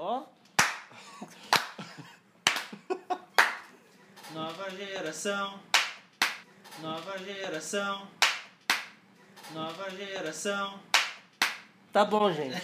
Ó. Nova geração. Nova geração. Nova geração. Tá bom, gente.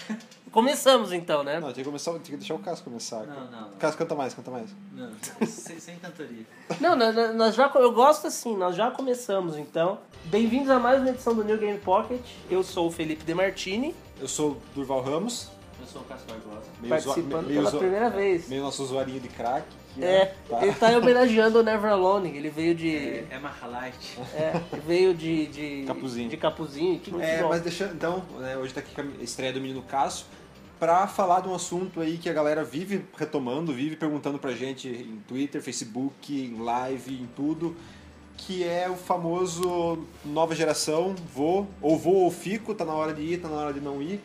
Começamos então, né? Não, tem que, começar, tem que deixar o Cássio começar. Não, não. O Cássio canta mais, canta mais. Não, sem, sem cantoria. Não, nós, nós já, eu gosto assim, nós já começamos então. Bem-vindos a mais uma edição do New Game Pocket. Eu sou o Felipe Demartini, Eu sou o Durval Ramos, Eu sou o Cássio Barbosa. meio, participando meio pela zo- primeira vez. meio nosso usuário de crack. que É, tá. ele tá homenageando o Never Alone. Ele veio de. É, é Mahalite. É, veio de. de Capuzinho. De capuzinho. Que É, bom. mas deixando, então, né, hoje tá aqui com a estreia do menino Cássio, pra falar de um assunto aí que a galera vive retomando, vive perguntando pra gente em Twitter, Facebook, em live, em tudo, que é o famoso nova geração, vou, ou vou ou fico, tá na hora de ir, tá na hora de não ir,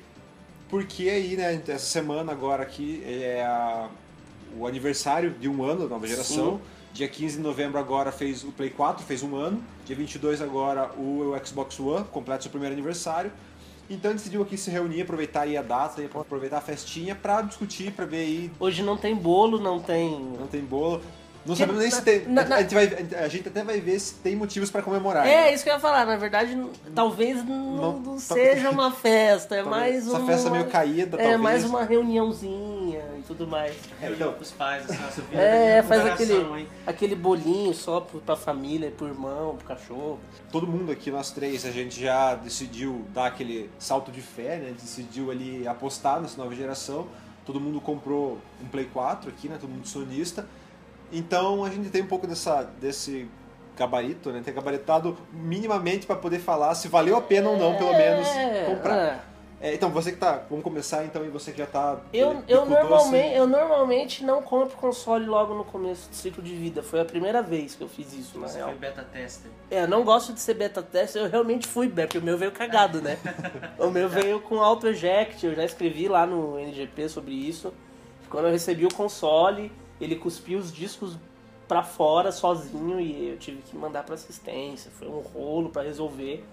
porque aí, né, essa semana agora aqui é a- o aniversário de um ano da nova geração, Sim. Dia 15 de novembro agora fez o Play 4, fez um ano. Dia 22 agora o Xbox One, completa seu primeiro aniversário. Então decidiu aqui se reunir, aproveitar aí a data, aproveitar a festinha pra discutir, pra ver aí. Hoje não tem bolo, não tem. Não tem bolo. Não Que- sabemos nem na- se tem. na- A, gente vai, a gente até vai ver se tem motivos pra comemorar. É, né? isso que eu ia falar. Na verdade, talvez não, Não- tá- seja uma festa, é mais Essa uma. festa meio caída, É, talvez. mais uma reuniãozinha e tudo mais. É, então, Reunião com os pais, assim, nossa, É, a faz aquele, hein? aquele bolinho só pro- pra família, pro irmão, pro cachorro. todo mundo aqui, nós três, a gente já decidiu dar aquele salto de fé, né? Decidiu ali apostar nessa nova geração. Todo mundo comprou um Play 4 aqui, né? Todo mundo sonista. Então a gente tem um pouco dessa, desse gabarito, né? Tem gabaritado minimamente para poder falar se valeu a pena ou não, pelo menos, É, comprar. é. É, então, você que tá. Vamos começar então, e você que já tá. Eu, eu, doce. normalmente, eu normalmente não compro console logo no começo do ciclo de vida. Foi a primeira vez que eu fiz isso, na Você real. foi beta tester. É, eu não gosto de ser beta tester, eu realmente fui beta, porque o meu veio cagado, né? o meu veio com auto eject, eu já escrevi lá no NGP sobre isso. Quando eu recebi o console, ele cuspiu os discos pra fora sozinho e eu tive que mandar pra assistência. Foi um rolo pra resolver,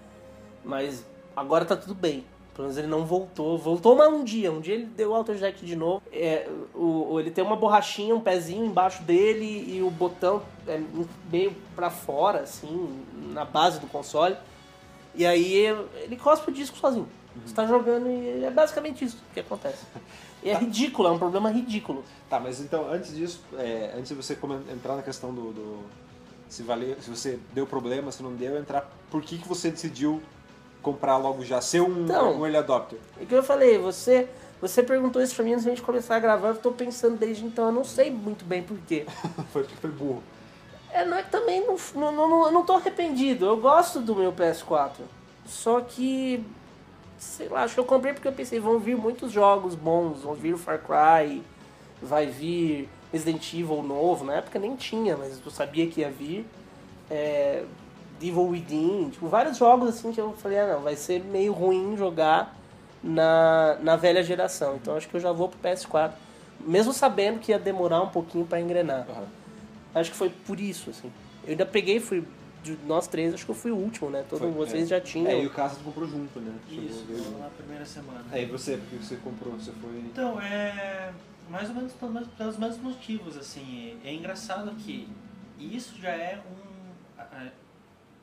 mas agora tá tudo bem. Pelo menos ele não voltou. Voltou mais um dia. Um dia ele deu auto eject de novo. É, o, ele tem uma borrachinha, um pezinho embaixo dele e o botão é meio pra fora, assim, na base do console. E aí ele cospe o disco sozinho. Você tá jogando e é basicamente isso que acontece. E é ridículo, é um problema ridículo. Tá, mas então, antes disso, é, antes de você entrar na questão do, do- se valeu, se você deu problema, se não deu, entrar por que, que você decidiu comprar logo já, ser um, Então. um early adopter. E que eu falei, você, você perguntou isso pra mim antes da gente começar a gravar, eu tô pensando desde então, eu não sei muito bem porquê. foi porque foi burro. É, não é que também não, não, não, eu não tô arrependido, eu gosto do meu PS4. Só que, sei lá, acho que eu comprei porque eu pensei, vão vir muitos jogos bons, vão vir o Far Cry, vai vir Resident Evil novo, na época nem tinha, mas eu sabia que ia vir. É, Evil Within, tipo, vários jogos assim que eu falei, ah não, vai ser meio ruim jogar na, na velha geração. Então acho que eu já vou pro PS4. Mesmo sabendo que ia demorar um pouquinho pra engrenar. Aham. Acho que foi por isso, assim. Eu ainda peguei, fui. De nós três, acho que eu fui o último, né? Todos Foi, vocês é. já tinham. É, e o Cássio comprou junto, né? Chegou Isso, foi na primeira semana. É, e você, porque você comprou, você foi... Então, é mais ou menos pelos, mesmos- motivos, assim. É engraçado que isso já é um...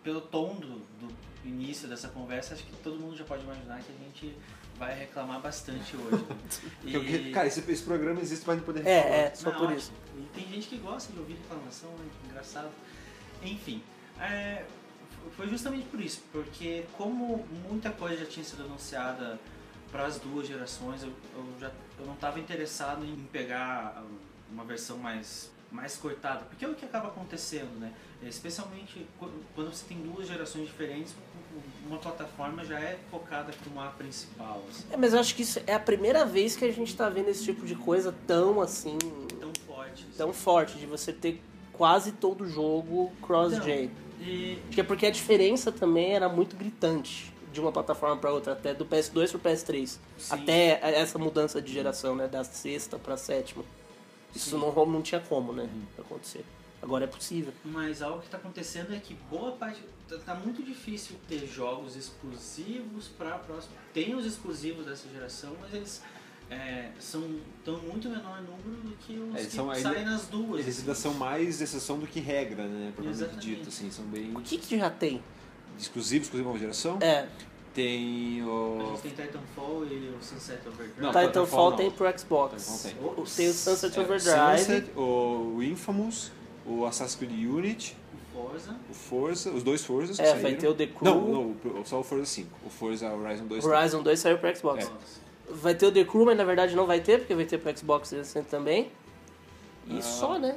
Pelo tom do, do início dessa conversa, acho que todo mundo já pode imaginar que a gente vai reclamar bastante hoje. né? Cara, esse, esse programa existe pra gente poder É, falar. é, só Não, por isso. E tem gente que gosta de ouvir reclamação, né? engraçado. Enfim, é, foi justamente por isso, porque como muita coisa já tinha sido anunciada para as duas gerações, eu, eu já eu não estava interessado em pegar uma versão mais mais cortada, porque é o que acaba acontecendo, né? Especialmente qu- quando você tem duas gerações diferentes, uma plataforma já é focada como a principal, assim, É, mas eu acho que isso é a primeira vez que a gente tá vendo esse tipo de coisa tão assim. tão forte. assim. tão forte, de você ter quase todo jogo cross-gen. E Acho que é porque a diferença também era muito gritante de uma plataforma para outra, até do PS2 pro PS3. Sim. Até essa mudança de geração, né? Da sexta pra sétima. Isso Sim. não, não tinha como, né? Acontecer. Agora é possível. Mas algo que está acontecendo é que boa parte. Tá, tá muito difícil ter jogos exclusivos para a próxima. Tem os exclusivos dessa geração, mas eles é, são tão muito menor número do que os É, que são- saem eles- nas duas. Eles ainda assim. são mais exceção do que regra, né? Exatamente. dito, assim, são bem O que, que já tem? exclusivos, exclusivo nova geração. É, Tem A o... gente tem Titanfall e o Sunset Overdrive. Não, Titanfall Titanfall não. tem pro Xbox. Titanfall O- Tem o Sunset é, Overdrive. Sunset, o Infamous, o Assassin's Creed Unity, O Forza. o Forza, os dois Forzas que É, vai ter o The Crew. Não, não, só o Forza 5. O Forza Horizon 2. Horizon 2 saiu pro Xbox. É. Vai ter o The Crew, mas na verdade não vai ter, porque vai ter pro Xbox 360 também. E Ah. só, né?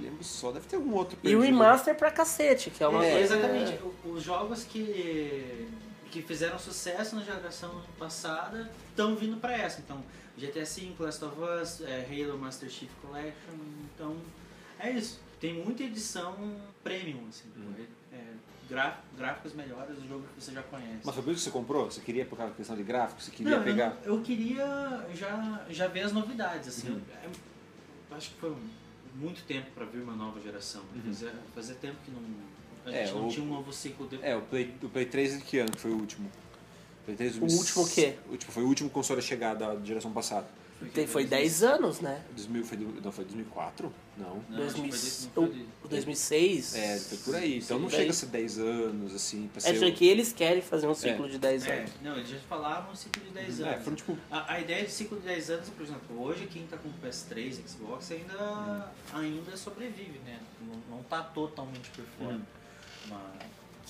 Lembro só, deve ter algum outro E o perdido. remaster pra cacete, que é uma É, coisa... exatamente. Os jogos que, que fizeram sucesso na geração passada estão vindo pra essa. Então, GTA V, Last of Us, é, Halo Master Chief Collection. Então, é isso. Tem muita edição premium, assim. Uhum. É, gráficos melhores do jogo que você já conhece. Mas foi por isso que você comprou? Você queria por causa da questão de gráfico? Você queria Não, eu, pegar? não- eu queria já, já ver as novidades, assim. Uhum. Eu- eu acho que foi muito tempo pra vir uma nova geração. Uhum. Fazia, fazia tempo que não, a É, gente não o- tinha um novo ciclo de... É, o Play, o Play 3 de que ano que foi o último? Play 3 O último o quê? O último, foi o último console a chegar da geração passada. Tem, foi 10 anos, né? 2000, foi, não, foi 2004? Não. Não, acho que 2000, foi não foi de- o 2006. É, foi por aí. Então não chega a ser 10 anos, assim, pra É ser... só que eles querem fazer um ciclo de 10 É, anos. não, eles já falavam um ciclo de 10 o... anos. É, foram tipo... A, a ideia de ciclo de 10 anos, por exemplo, hoje quem tá com PS3, Xbox ainda, ainda sobrevive, né? Não, não tá totalmente por fora. Uhum. Mas,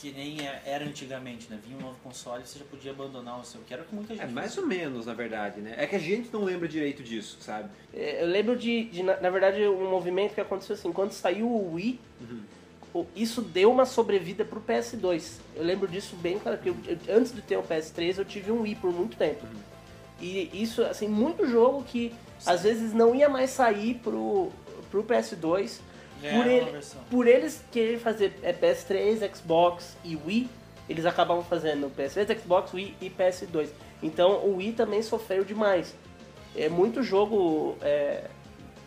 que nem é- era antigamente, né? Vinha um novo console e você já podia abandonar o seu, que era o que muita gente É, mais ou menos, na verdade, né? É que a gente não lembra direito disso, sabe? É, Eu lembro de, de, na, na verdade, um movimento que aconteceu assim, quando saiu o Wii, Uhum. isso deu uma sobrevida pro PS2. Eu lembro disso bem claro, porque eu- eu- antes de ter o PS3 eu tive um Wii por muito tempo. Uhum. E isso, assim, muito jogo que às vezes não ia mais sair pro, pro PS2, Já por era ele- por eles quererem fazer é, PS3, Xbox e Wii, eles acabavam fazendo PS3, Xbox, Wii e PS2. Então o Wii também sofreu demais. É, muito jogo é,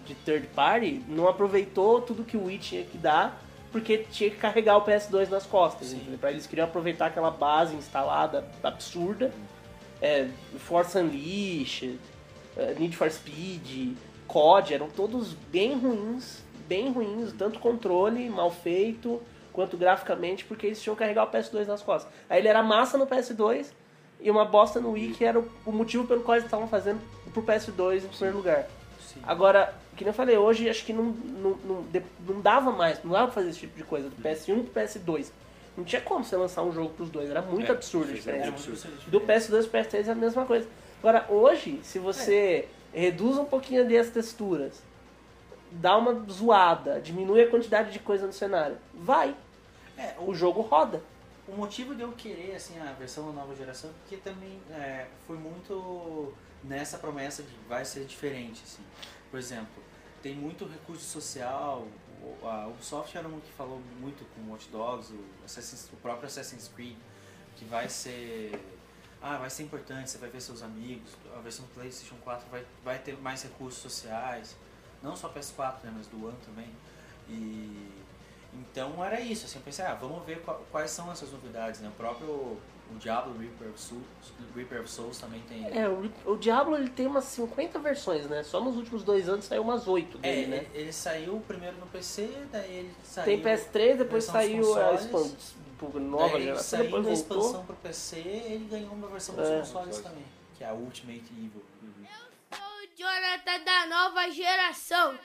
de third party não aproveitou tudo que o Wii tinha que dar, porque tinha que carregar o PS2 nas costas. Pra eles queriam aproveitar aquela base instalada absurda. É, Force Unleashed, é, Need for Speed, COD, eram todos bem ruins, bem ruins, tanto controle mal feito, quanto graficamente, porque eles tinham que carregar o PS2 nas costas. Aí ele era massa no PS2 e uma bosta no Wii, que era o, motivo pelo qual eles estavam fazendo pro PS2 em primeiro lugar. Sim. Agora, que nem eu falei, hoje acho que não, não, não, de- não dava mais, não dava pra fazer esse tipo de coisa, do PS1 pro PS2. Não tinha como você lançar um jogo pros dois, era muito É, absurdo a diferença. Do PS2 pro PS3 é a mesma coisa. Agora, hoje, se você reduz um pouquinho ali as texturas, dá uma zoada, diminui a quantidade de coisa no cenário, vai. É, O jogo roda. O motivo de eu querer assim a versão da nova geração é porque também é, foi muito nessa promessa de vai ser diferente assim. Por exemplo, tem muito recurso social. o- A Ubisoft era uma que falou muito com Watch Dogs, o, Assassin's- o próprio Assassin's Creed, que vai ser ah, vai ser importante, você vai ver seus amigos. A versão do PlayStation 4 vai, vai ter mais recursos sociais, não só PS4, né, mas do One também. E então era isso, assim, eu pensei, ah, vamos ver qua- quais são essas novidades, né? O próprio o Diablo Reaper of Souls, Reaper of Souls também tem. É, o, o Diablo ele tem umas 50 versões, né? Só nos últimos dois anos saiu umas 8 É, dele, né? ele, ele saiu primeiro no PC, daí ele saiu. Tem PS3, depois saiu a expansão, nova daí geração, saiu depois a voltou. expansão pro PC ele ganhou uma versão dos É. consoles também, que é a Ultimate Evil. O Jonathan da nova geração.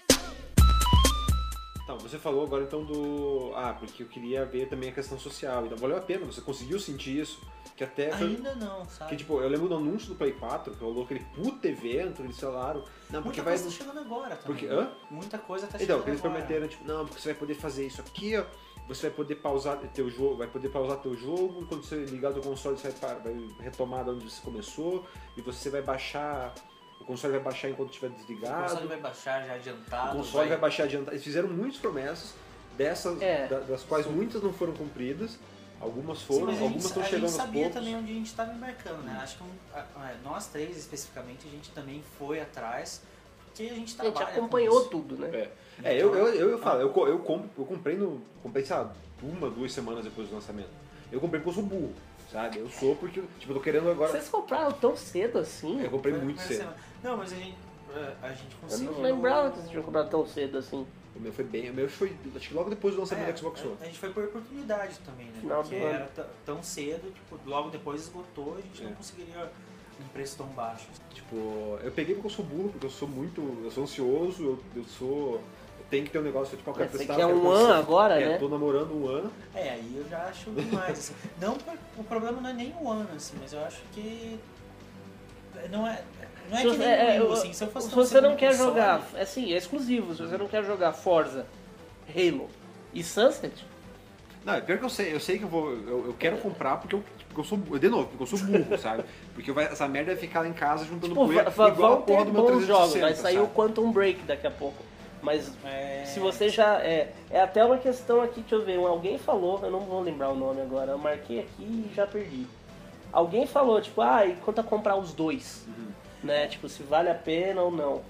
Então, você falou agora então do... Ah, porque eu queria ver também a questão social. Então valeu a pena, você conseguiu sentir isso. Que até foi... Ainda não, sabe? Que, tipo, eu lembro do anúncio do Play 4, que rolou aquele puto evento, eles falaram... Não, porque Muita vai... coisa tá chegando agora também. Porque- hã? Muita coisa tá Então, chegando que eles agora. prometeram, tipo, não, porque você vai poder fazer isso aqui, ó. Você vai poder pausar teu jogo, vai poder pausar teu jogo, quando você ligar o teu console, você vai, vai retomar de onde você começou, e você vai baixar. O console vai baixar enquanto estiver O desligado. console vai baixar já adiantado. O console vai baixar adiantado. Eles fizeram muitas promessas, dessas, É. da- das quais muitas não foram cumpridas, algumas Sim, foram, a algumas gente, estão a chegando gente aos sabia poucos. também onde a gente estava embarcando, né? Acho que um- a- a- nós três especificamente, a gente também foi atrás, porque a gente A gente trabalha com acompanhou tudo, né? É, é eu, eu, eu, eu falo, eu, eu, comp- eu comprei no. Comprei, sei lá, uma, duas semanas depois do lançamento. Eu comprei porque eu sou burro. sabe? Eu sou porque, tipo, eu tô querendo agora... Vocês compraram tão cedo assim? Eu comprei Foi a muito cedo. semana. Não, mas a gente, é, a gente Eu conseguiu. não lembrava que vocês tinham comprado tão cedo assim. O meu foi bem... O meu foi, acho que logo depois do lançamento É, do Xbox One. A gente foi por oportunidade também, né? Final Porque era tão cedo, tipo, logo depois esgotou, a gente É. não conseguiria um preço tão baixo. Tipo, eu peguei porque eu sou burro, porque eu sou muito... Eu sou ansioso, eu, eu sou... Eu tenho que ter um negócio, tipo, eu quero Você testar... quer eu um ano agora, é, né? tô namorando um ano. É, aí eu já acho demais. assim. Não, o problema não é nem o ano, assim, mas eu acho que. Não é. Não é Se que você, nem é, o Wii U, é, assim, se eu fosse se você não quer console, jogar, é assim, é exclusivo. Se você não quer jogar Forza, Halo e Sunset, Não, é pior que eu sei, eu sei que eu vou. Eu, eu quero comprar porque eu, porque eu sou. De novo, porque eu sou burro, sabe? Porque vai- essa merda vai ficar lá em casa juntando tipo, poeira igual a vão porra do meu 360, jogos. Vai sair o sabe? Quantum Break daqui a pouco. Mas É... se você já. É, é até uma questão aqui, deixa eu ver. Alguém falou, eu não vou lembrar o nome agora. Eu marquei aqui e já perdi. Alguém falou, tipo, ah, e quanto a comprar os dois? Uhum. Né? Tipo, se vale a pena ou não.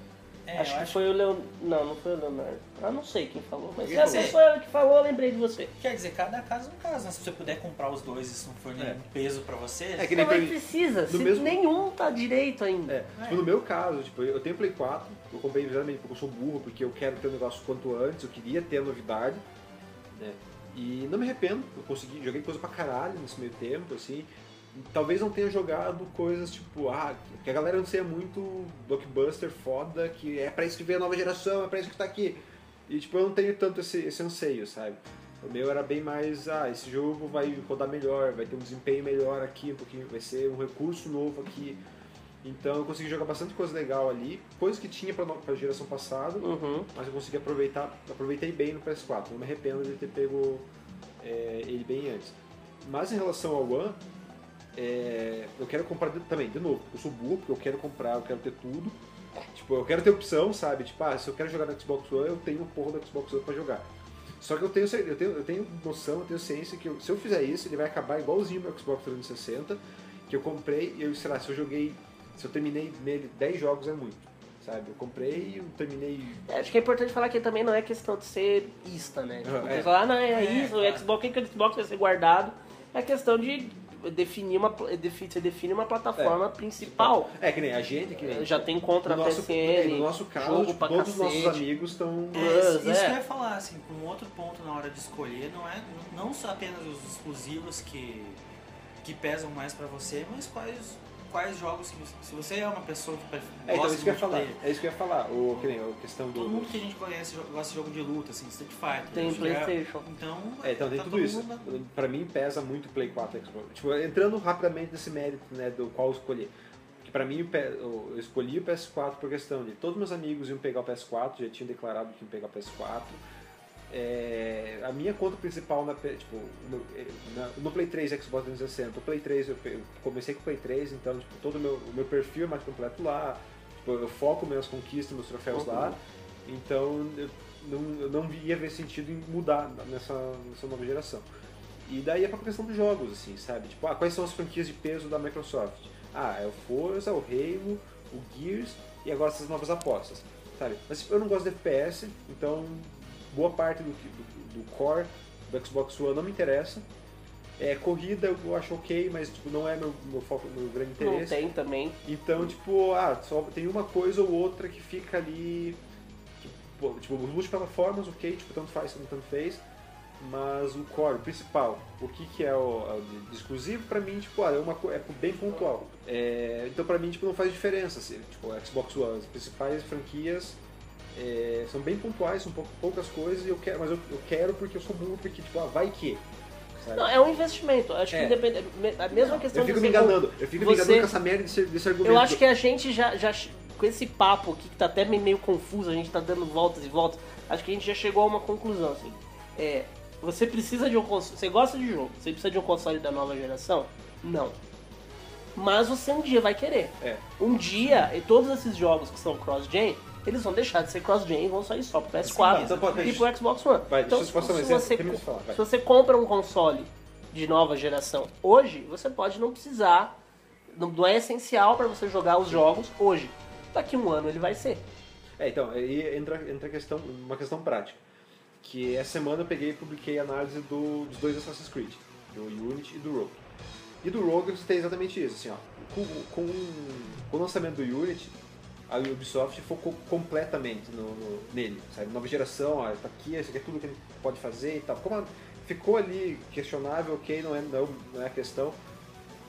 É, acho que foi o Leonardo. Não, não foi o Leonardo. Ah, não sei quem falou. Mas se essa falou? foi ela que falou, eu lembrei de você. Quer dizer, cada caso é um caso, né? Se você puder comprar os dois e isso não for nenhum É. peso pra você. É que nem Não, mas precisa, se mesmo- nenhum tá direito ainda. É, tipo, no meu caso, tipo, eu tenho Play 4, eu comprei exatamente porque eu sou burro, porque eu quero ter o negócio quanto antes, eu queria ter a novidade, né? E não me arrependo, eu consegui, joguei coisa pra caralho nesse meio tempo, assim. Talvez não tenha jogado coisas tipo, ah, que a galera anseia muito blockbuster foda, que é pra isso que veio a nova geração, é pra isso que tá aqui. E tipo, eu não tenho tanto esse, esse anseio, sabe? O meu era bem mais, ah, esse jogo vai rodar melhor, vai ter um desempenho melhor aqui, pouquinho, vai ser um recurso novo aqui. Então eu consegui jogar bastante coisa legal ali, coisas que tinha pra, pra geração passada, Uhum. mas eu consegui aproveitar, aproveitei bem no PS4. Não me arrependo de ter pego é, ele bem antes. Mas em relação ao One, é, eu quero comprar de- também, de novo, eu sou burro, porque eu quero comprar, eu quero ter tudo. Tipo, eu quero ter opção, sabe? Tipo, ah, se eu quero jogar no Xbox One, eu tenho o porra do Xbox One pra jogar. Só que eu tenho, eu tenho, eu tenho noção, eu tenho ciência que eu- se eu fizer isso, ele vai acabar igualzinho o meu Xbox 360, que eu comprei, e eu, sei lá, se eu joguei, se eu terminei nele 10 jogos é muito, sabe? Eu comprei, eu terminei É, acho que é importante falar que também não é questão de ser ista, né? Tipo, Ah, é. pessoal, ah, não, é, É, isso, o claro. Xbox, o que o Xbox vai ser guardado? É questão de definir uma, você define uma plataforma principal. É, que nem a gente, que nem. Já tem contra no a nosso, PSN, no nosso caso, jogo tipo, todos os nossos amigos estão. É, isso é. que eu ia falar, assim, um outro ponto na hora de escolher não é não só apenas os exclusivos que, que pesam mais pra você, mas quais, quais jogos que você, se você é uma pessoa que pref- É, então gosta isso que eu de ia falar. É isso que eu ia falar. O, que nem a questão todo do. mundo que a gente conhece gosta de jogo de luta, assim, Street Fighter. Tem que é- Playstation. Então, É, então tem tá tudo todo isso. mundo- Pra mim pesa muito o Play 4 e Xbox. Tipo, entrando rapidamente nesse mérito, né, do qual escolher. Porque pra mim eu escolhi o PS4 por questão de todos meus amigos iam pegar o PS4, já tinham declarado que iam pegar o PS4. É, a minha conta principal na, tipo, no, eh, na- no Play 3 e Xbox 360, o Play 3 eu, eu comecei com o Play 3, então tipo, todo o meu, o meu perfil é mais completo lá, tipo, eu foco minhas conquistas, meus troféus lá, então eu não, eu não ia ver sentido em mudar nessa, nessa nova geração. E daí é pra questão dos jogos, assim, sabe? Tipo, ah, quais são as franquias de peso da Microsoft? Ah, é o Forza, o Halo, o Gears e agora essas novas apostas, sabe? Mas eu não gosto de FPS, então boa parte do, do, do core do Xbox One não me interessa. É, corrida eu acho ok, mas tipo, não é meu, meu foco, meu grande Não interesse. tem também. Então, tipo, ah, só tem uma coisa ou outra que fica ali. pô, tipo, os multiplataformas, ok, tipo, tanto faz, tanto fez. Mas o core, o principal, o que, que é o, é o exclusivo, pra mim, tipo, ah, é, uma, é bem pontual. É, então, pra mim, tipo, não faz diferença. Assim, tipo, Xbox One, as principais franquias é, são bem pontuais, são pou- poucas coisas, eu quero, mas eu, eu quero porque eu sou burro, porque, tipo, ah, vai que. Sabe? Não, é um investimento. Acho É. que independe, me- a mesma questão eu fico me enganando, eu fico me você- enganando com essa merda desse, desse argumento. Eu acho que a gente já, já com esse papo aqui que tá até meio, meio confuso, a gente tá dando voltas e voltas, acho que a gente já chegou a uma conclusão assim. É, você precisa de um console, você gosta de jogo, você precisa de um console da nova geração? Não. Mas você um dia vai querer. É. Um dia, e todos esses jogos que são cross-gen, eles vão deixar de ser cross-gen e vão sair só pro PS4 Sim, e pro Xbox One. Vai, então, se, exemplo, você, falar, se você compra um console de nova geração hoje, você pode não precisar, não, é essencial para você jogar os jogos hoje. Daqui um ano ele vai ser. É, então, aí entra, entra questão, uma questão prática. Que essa semana eu peguei e publiquei a análise do- dos dois Assassin's Creed, do Unity e do Rogue. E do Rogue você tem exatamente isso, assim, ó. Com, com, com o lançamento do Unity, a Ubisoft focou completamente no, no- nele, sabe? Nova geração, ó, tá aqui, isso aqui é tudo que gente pode fazer e tal. Como ficou ali questionável, ok, não é, não, não é a questão.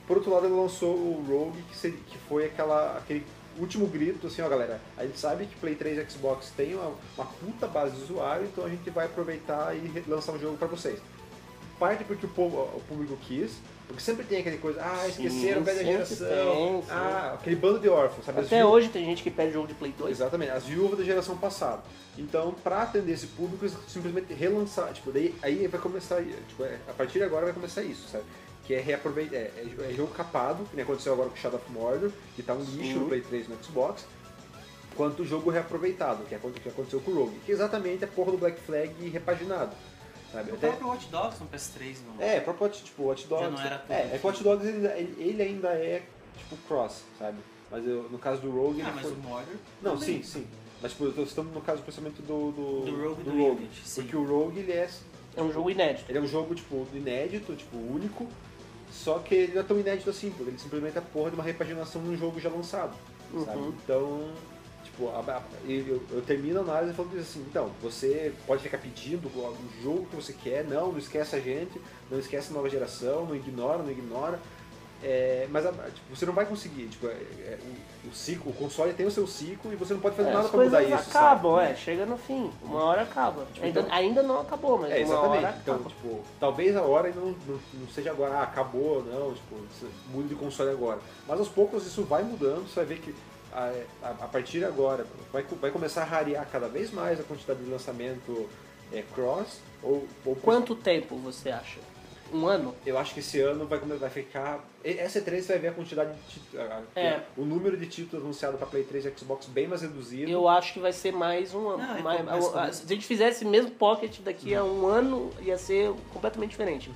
Por outro lado, ele lançou o Rogue, que, seria- que foi aquela, aquele último grito, assim, ó, galera, a gente sabe que Play 3 e Xbox tem uma, uma puta base de usuário, então a gente vai aproveitar e lançar um jogo pra vocês. Parte porque o, povo, o público quis, porque sempre tem aquele coisa, ah, esqueceram da sempre geração, tem, ah, aquele bando de órfãos, sabe? Até hoje tem gente que pede jogo de Play 2. Exatamente, as viúvas da geração passada. Então, pra atender esse público, eles simplesmente relançar, tipo, daí aí vai começar, tipo, é, a partir de agora vai começar isso, sabe? Que é reaproveitar, é, é- é jogo capado, que nem aconteceu agora com Shadow of Mordor, que tá um lixo no Play 3 e no Xbox, quanto o jogo reaproveitado, que é o que aconteceu com o Rogue, que é exatamente a porra do Black Flag repaginado, sabe? O Até- próprio Watch Dogs no PS3 não. é, próprio Watch- tipo, Watch Dogs. Já não era tudo é, é que o Watch Dogs ele, ele- ainda é tipo cross, sabe? Mas eu, no caso do Rogue. Ah, mas foi- o Mordor. Não, também. sim, sim. Mas tipo, eu tô citando no caso principalmente do. Do, Do Rogue e do Rogue. Unity, sim. Porque o Rogue ele é. É um jogo inédito. Ele é um jogo, tipo, inédito, tipo, único. Só que ele não é tão inédito assim, porque ele simplesmente é a porra de uma repaginação de um jogo já lançado. Sabe? Uhum. Então, tipo, a- eu, eu termino a análise falando assim, então, você pode ficar pedindo o jogo que você quer, não, não esquece a gente, não esquece a nova geração, não ignora, não ignora. É, mas tipo, você não vai conseguir, tipo, é- é, o, o ciclo, o console tem o seu ciclo e você não pode fazer É, nada pra mudar isso. acabam, sabe? é, chega no fim. Uma hora acaba. Tipo, ainda, então- ainda não acabou, mas É, uma hora exatamente. Então, acaba. tipo, talvez a hora não, não, não seja agora, ah, acabou, não, tipo, muda de console agora. Mas aos poucos isso vai mudando, você vai ver que a, a, a partir de agora vai, vai começar a rarear cada vez mais a quantidade de lançamento é, cross. Ou, ou Quanto tempo você acha? Um ano? Eu acho que esse ano vai, vai ficar. Essa E3 você vai ver a quantidade de títulos. É. O número de títulos anunciado para Play 3 e Xbox bem mais reduzido. Eu acho que vai ser mais um ano. Não, e mais- Se a gente fizesse mesmo Pocket daqui a um ano, ia ser completamente diferente.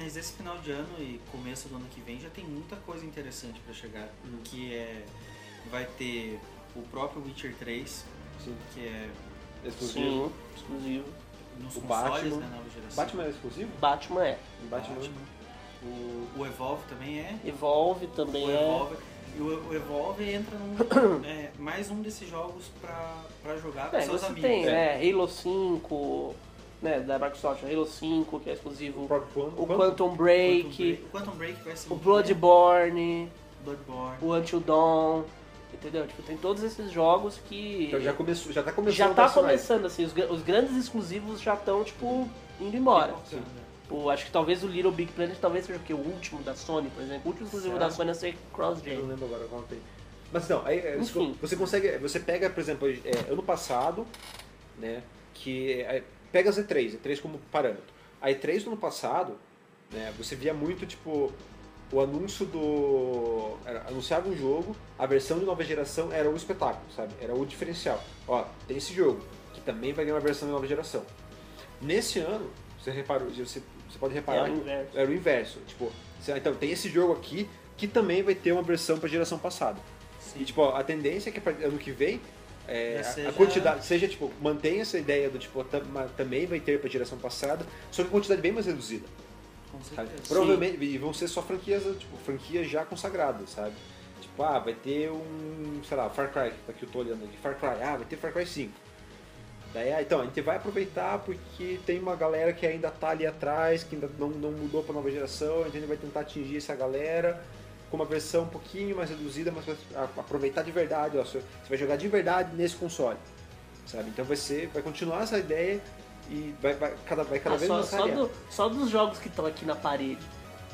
Mas esse final de ano e começo do ano que vem já tem muita coisa interessante pra chegar. Uhum. Que é. Vai ter o próprio Witcher 3, Sim. que é Exclusivo. Sim, exclusivo. nos O consoles, Batman. né, nova geração. Batman é exclusivo? Batman é. Batman. O, o Evolve também é. Evolve também O é. Evolve, e o, o Evolve entra num. é, mais um desses jogos pra, pra jogar com É, seus você amigos. tem, né? Halo 5, né, da Microsoft, Halo 5, que é O exclusivo. próprio Quantum. O Quantum Break, Quantum Break, Quantum Break vai ser o Bloodborne. Bloodborne. o Until Dawn, entendeu? Tipo, tem todos esses jogos que Então já, começou, já tá começando já a tá começando, assim, os, os grandes exclusivos já estão, tipo, indo embora. Sim. O, acho que talvez o Little Big Planet talvez seja o quê? O último da Sony, por exemplo. O último exclusivo Será? da Sony é ser Eu não cross-gen. lembro agora qual tem. Mas não, aí, é, Enfim. você consegue. Você pega, por exemplo, é, ano passado, né? Que. é, pega as E3, E3 como parâmetro. A E3 do ano passado, né, você via muito, tipo, o anúncio do. Era, anunciava um jogo, a versão de nova geração era o espetáculo, sabe? Era o diferencial. Ó, tem esse jogo, que também vai ganhar uma versão de nova geração. Nesse ano, você reparou, você, você pode reparar. É o inverso. Era o inverso. Tipo, você- então tem esse jogo aqui que também vai ter uma versão para geração passada. E tipo, a tendência é que a partir do ano que vem é, seja- a quantidade seja tipo, mantenha essa ideia do tipo, tam- também vai ter para geração passada, só que a quantidade bem mais reduzida. Sabe? Provavelmente e vão ser só franquias, tipo, franquias já consagradas, sabe? Tipo, ah, vai ter um, sei lá, Far Cry, tá aqui eu tô olhando aqui, Far Cry, ah, vai ter Far Cry 5. Daí, ah, então, a gente vai aproveitar porque tem uma galera que ainda tá ali atrás, que ainda não, não mudou pra nova geração, então a gente vai tentar atingir essa galera com uma versão um pouquinho mais reduzida, mas vai a- aproveitar de verdade, ó, você vai jogar de verdade nesse console, sabe? Então vai ser, vai continuar essa ideia e vai, vai cada, vai cada Ah, vez só, mais só, do- só dos jogos que estão aqui na parede.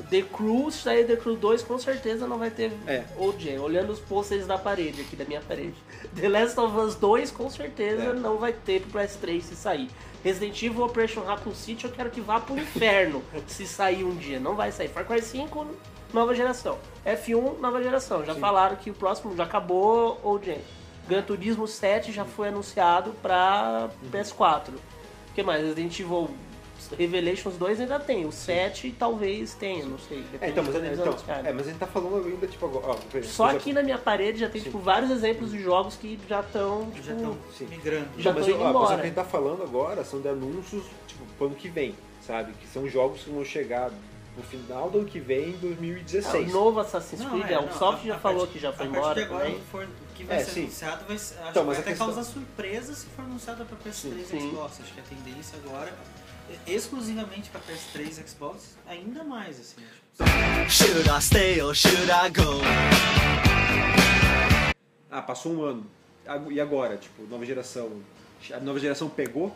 The Crew, se sair The Crew 2, com certeza não vai ter É. OJ. Olhando os posters da parede, aqui da minha parede. The Last of Us 2, com certeza É. não vai ter pro PS3 se sair. Resident Evil Operation Raccoon City, eu quero que vá pro inferno se sair um dia. Não vai sair. Far Cry 5, nova geração. F1, nova geração. Já Sim. falaram que o próximo já acabou OJ. Gran Turismo 7 já foi anunciado pra PS4. O que mais? Resident Evil Revelations 2 ainda tem. O 7 talvez tenha, não sei. É, então, mas, então, é, mas a gente tá falando ainda, tipo, agora, ó, exemplo, Só aqui na minha parede já tem tipo, vários exemplos de jogos que já estão. Já Tipo, estão sim. migrando. Já mas, tô ó, indo mas embora. o que a gente tá falando agora são de anúncios, tipo, pro ano que vem, sabe? Que são jogos que vão chegar, no final do ano que vem, em É, 2016. o novo Assassin's Não, Creed, é, a não, Ubisoft já a falou partir- que já foi a embora agora, também. for- o que vai É, ser sim. anunciado vai, acho Então, que mas vai até questão- causar surpresa se for anunciado para PS3 Sim. e Xbox. Acho que a tendência agora, é exclusivamente para PS3 e Xbox, ainda mais, assim. Should I stay or should I go? Ah, passou um ano. E agora? Tipo, nova geração. A nova geração pegou?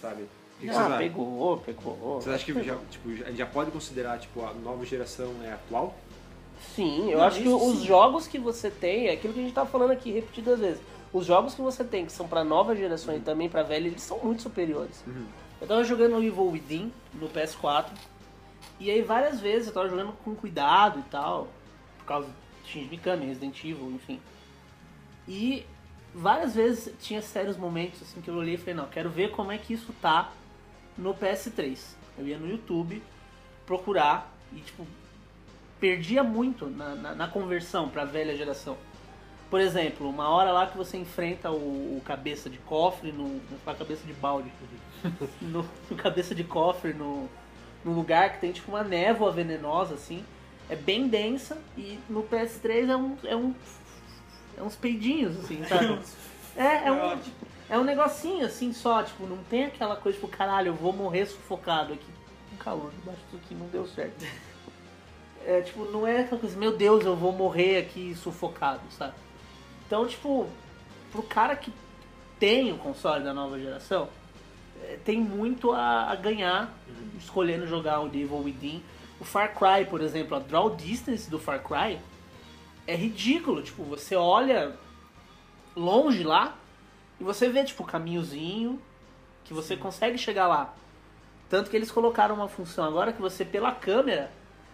Sabe? Que que vocês Ah, acham? pegou, pegou. Vocês acham que já, tipo, a gente já pode considerar tipo, a nova geração é atual? Sim, eu Não, acho que isso os sim. jogos que você tem, é aquilo que a gente tá falando aqui repetidas vezes. Os jogos que você tem, que são pra nova geração e também pra velha, eles são muito superiores. Uhum. Eu tava jogando o Evil Within no PS4, e aí várias vezes eu tava jogando com cuidado e tal, por causa de Shinji Mikami, Resident Evil, enfim. E várias vezes tinha sérios momentos assim que eu olhei e falei, não, quero ver como é que isso tá no PS3. Eu ia no YouTube procurar e tipo perdia muito na, na, na conversão pra velha geração. Por exemplo, uma hora lá que você enfrenta o, o cabeça de cofre no. Falar cabeça de balde. no, no cabeça de cofre no, no lugar que tem tipo uma névoa venenosa, assim. É bem densa e no PS3 é um. É, um, é uns peidinhos, assim, sabe? É, é um. É um negocinho assim só, tipo, não tem aquela coisa, tipo, caralho, eu vou morrer sufocado aqui. Com calor, debaixo disso aqui não deu certo. É, tipo, não é aquela coisa, meu Deus, eu vou morrer aqui sufocado, sabe? Então, tipo, pro cara que tem o console da nova geração, é, tem muito a, a ganhar escolhendo jogar o Devil Within. O Far Cry, por exemplo, a draw distance do Far Cry é ridículo. Tipo, você olha longe lá e você vê, tipo, o caminhozinho que você consegue chegar lá. Tanto que eles colocaram uma função agora que você, pela câmera,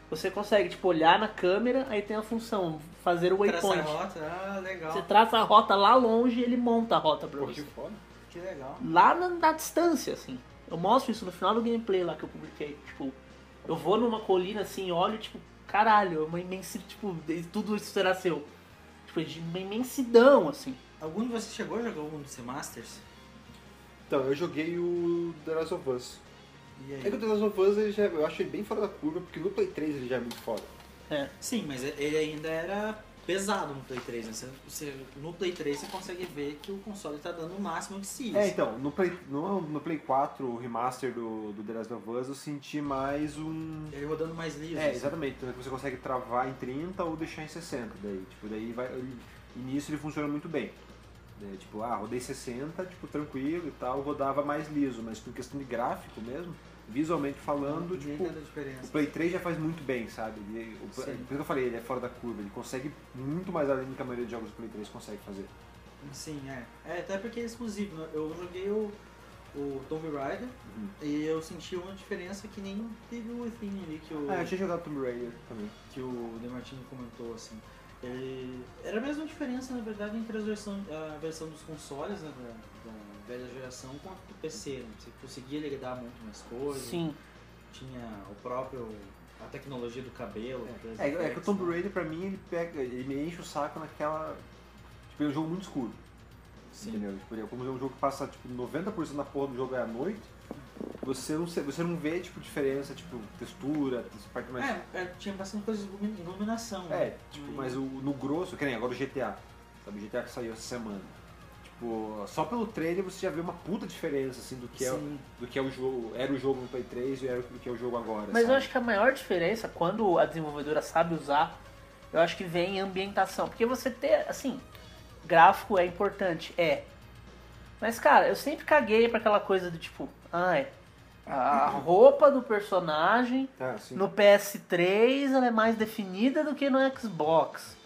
você consegue, tipo, olhar na câmera, aí tem a função fazer o waypoint. a rota, ah, legal. Você traça a rota lá longe e ele monta a rota pra Pô, você. que foda. Que legal. Lá na, na distância, assim. Eu mostro isso no final do gameplay lá que eu publiquei. Tipo, eu vou numa colina assim, olho, tipo, caralho, é uma imensidão, tipo, tudo isso será seu. Tipo, de uma imensidão, assim. Algum de vocês chegou a jogar algum dos Masters? Então, eu joguei o The Last of Us. É que o The Last of Us ele já, eu acho ele bem fora da curva, porque no Play 3 ele já é muito foda. É. Sim, mas ele ainda era pesado no Play 3. Né? Você, você- no Play 3 você consegue ver que o console tá dando o máximo de si. É, então, no Play, no, no Play 4, o remaster do, do The Last of Us, eu senti mais um... Ele rodando mais liso. É, assim. exatamente, então você consegue travar em 30 ou deixar em 60, daí, tipo, daí vai... ele- E nisso ele funciona muito bem. Né, Tipo, ah, rodei 60, tipo, tranquilo e tal, rodava mais liso, mas por questão de gráfico mesmo, visualmente falando, Ninguém tipo, o. Play 3 já faz muito bem, sabe? Ele, o, por isso que eu falei, ele é fora da curva, ele consegue muito mais além do que a maioria de jogos do Play 3 consegue fazer. Sim, é. É, até porque é exclusivo. né? Eu joguei o, o Tomb Raider e eu senti uma diferença que nem teve o Within ali que o, Ah, eu tinha jogado Tomb Raider também. que o Demartini comentou, assim. Ele... Era a mesma diferença, na verdade, entre as versão, a versão dos consoles né, da, da velha geração quanto do PC. Né? Você conseguia ligar muito mais coisas. Sim. Tinha o próprio... a tecnologia do cabelo. das É, é que o Tomb? Raider pra mim ele pega, ele me enche o saco naquela. Tipo, é um jogo muito escuro. Sim. Entendeu? Tipo, é como é um jogo que passa tipo, 90% da porra do jogo é à noite, você não, você não vê tipo, diferença, tipo, textura, parte mais. É, é, tinha bastante coisa de ilumi- iluminação. né? É, tipo, mas o, no grosso, que nem agora o GTA. Sabe, o GTA que saiu essa semana. Tipo, só pelo trailer você já vê uma puta diferença, assim, do que, é, do que é o jogo. Era o jogo no Play 3 e era o que é o jogo agora. Mas eu sabe? acho que a maior diferença, quando a desenvolvedora sabe usar, eu acho que vem em ambientação. Porque você ter, assim, gráfico é importante, é. Mas, cara, eu sempre caguei pra aquela coisa do tipo, ai, a roupa do personagem Tá, sim. no PS3 ela é mais definida do que no Xbox.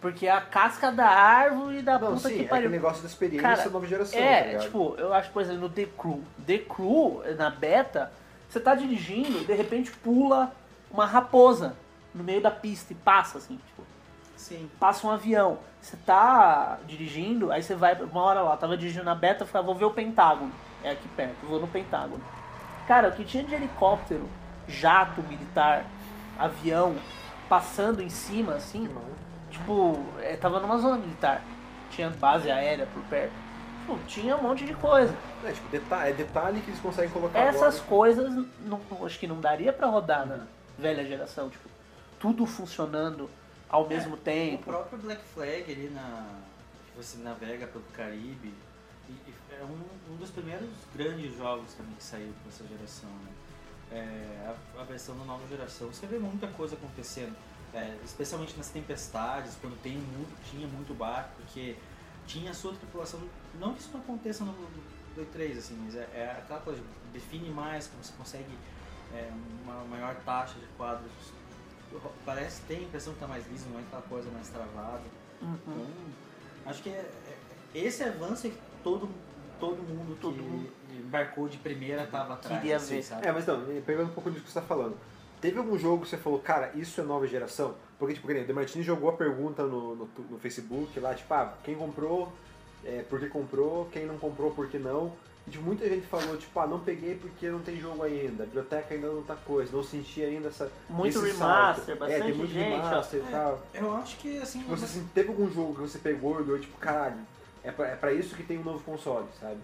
Porque a casca da árvore da Não, puta sim, que é pariu. aquele negócio da experiência Cara, nova geração, tá É, ligado? tipo, eu acho, por exemplo, no The Crew. The Crew, na beta, você tá dirigindo e de repente pula uma raposa no meio da pista e passa, assim, tipo, Sim. passa um avião. Você tá dirigindo, aí você vai, uma hora lá, tava dirigindo na beta, eu falei, vou ver o Pentágono. É aqui perto, vou no Pentágono. Cara, o que tinha de helicóptero, jato militar, avião, passando em cima, assim, tipo, é, tava numa zona militar. Tinha base aérea por perto. Tipo, tinha um monte de coisa. É, tipo, detalhe, é detalhe que eles conseguem colocar Essas agora. coisas, não, acho que não daria pra rodar na, velha geração, tipo, tudo funcionando ao mesmo O tempo. próprio Black Flag ali na. que você navega pelo Caribe. e- e é um, um dos primeiros grandes jogos também que saiu pra essa geração, né? É, a, a versão da nova geração. Você vê muita coisa acontecendo. é, especialmente nas tempestades, quando tem muito, tinha muito barco, porque tinha a sua tripulação. Não que isso não aconteça no do 3, assim, mas é, é aquela coisa, define mais, como você consegue é, uma maior taxa de quadros. Parece, tem a impressão que tá mais liso, não é aquela coisa mais travada. Uhum. Então, acho que é, é- esse avanço é que todo, todo mundo que Todo mundo embarcou de primeira tava atrás. Queria assim, ver. sabe? É, mas não, pegando um pouco disso que você tá falando. Teve algum jogo que você falou, cara, isso é nova geração? Porque, tipo, que o Demartini jogou a pergunta no, no, no Facebook lá, tipo, ah, quem comprou, é, por que comprou, quem não comprou, por que não. E, tipo, muita gente falou, tipo, ah, não peguei porque não tem jogo ainda, a biblioteca ainda não tá coisa, não senti ainda essa. Muito remaster, salto. bastante é, tem muito gente, ó. remaster e tal. Eu acho que assim. Você assim, teve algum jogo que você pegou e olhou, tipo, caralho, é pra, é pra isso que tem um novo console, sabe?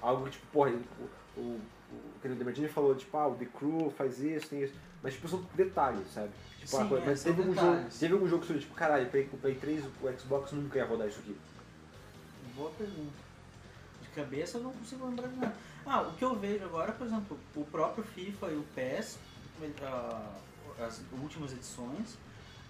Algo que, tipo, porra, o, o, o, que o Demartini falou, tipo, ah, o The Crew faz isso, tem isso. Mas, tipo, são detalhes, sabe? Tipo, Sim, ah, é, mas teve algum, jogo, teve algum jogo que você olhou, tipo, caralho, o Play, o Play 3, o Xbox nunca ia rodar isso aqui. Boa pergunta. De cabeça eu não consigo lembrar de nada. Ah, o que eu vejo agora, por exemplo, o próprio FIFA e o PES, ah, as últimas edições,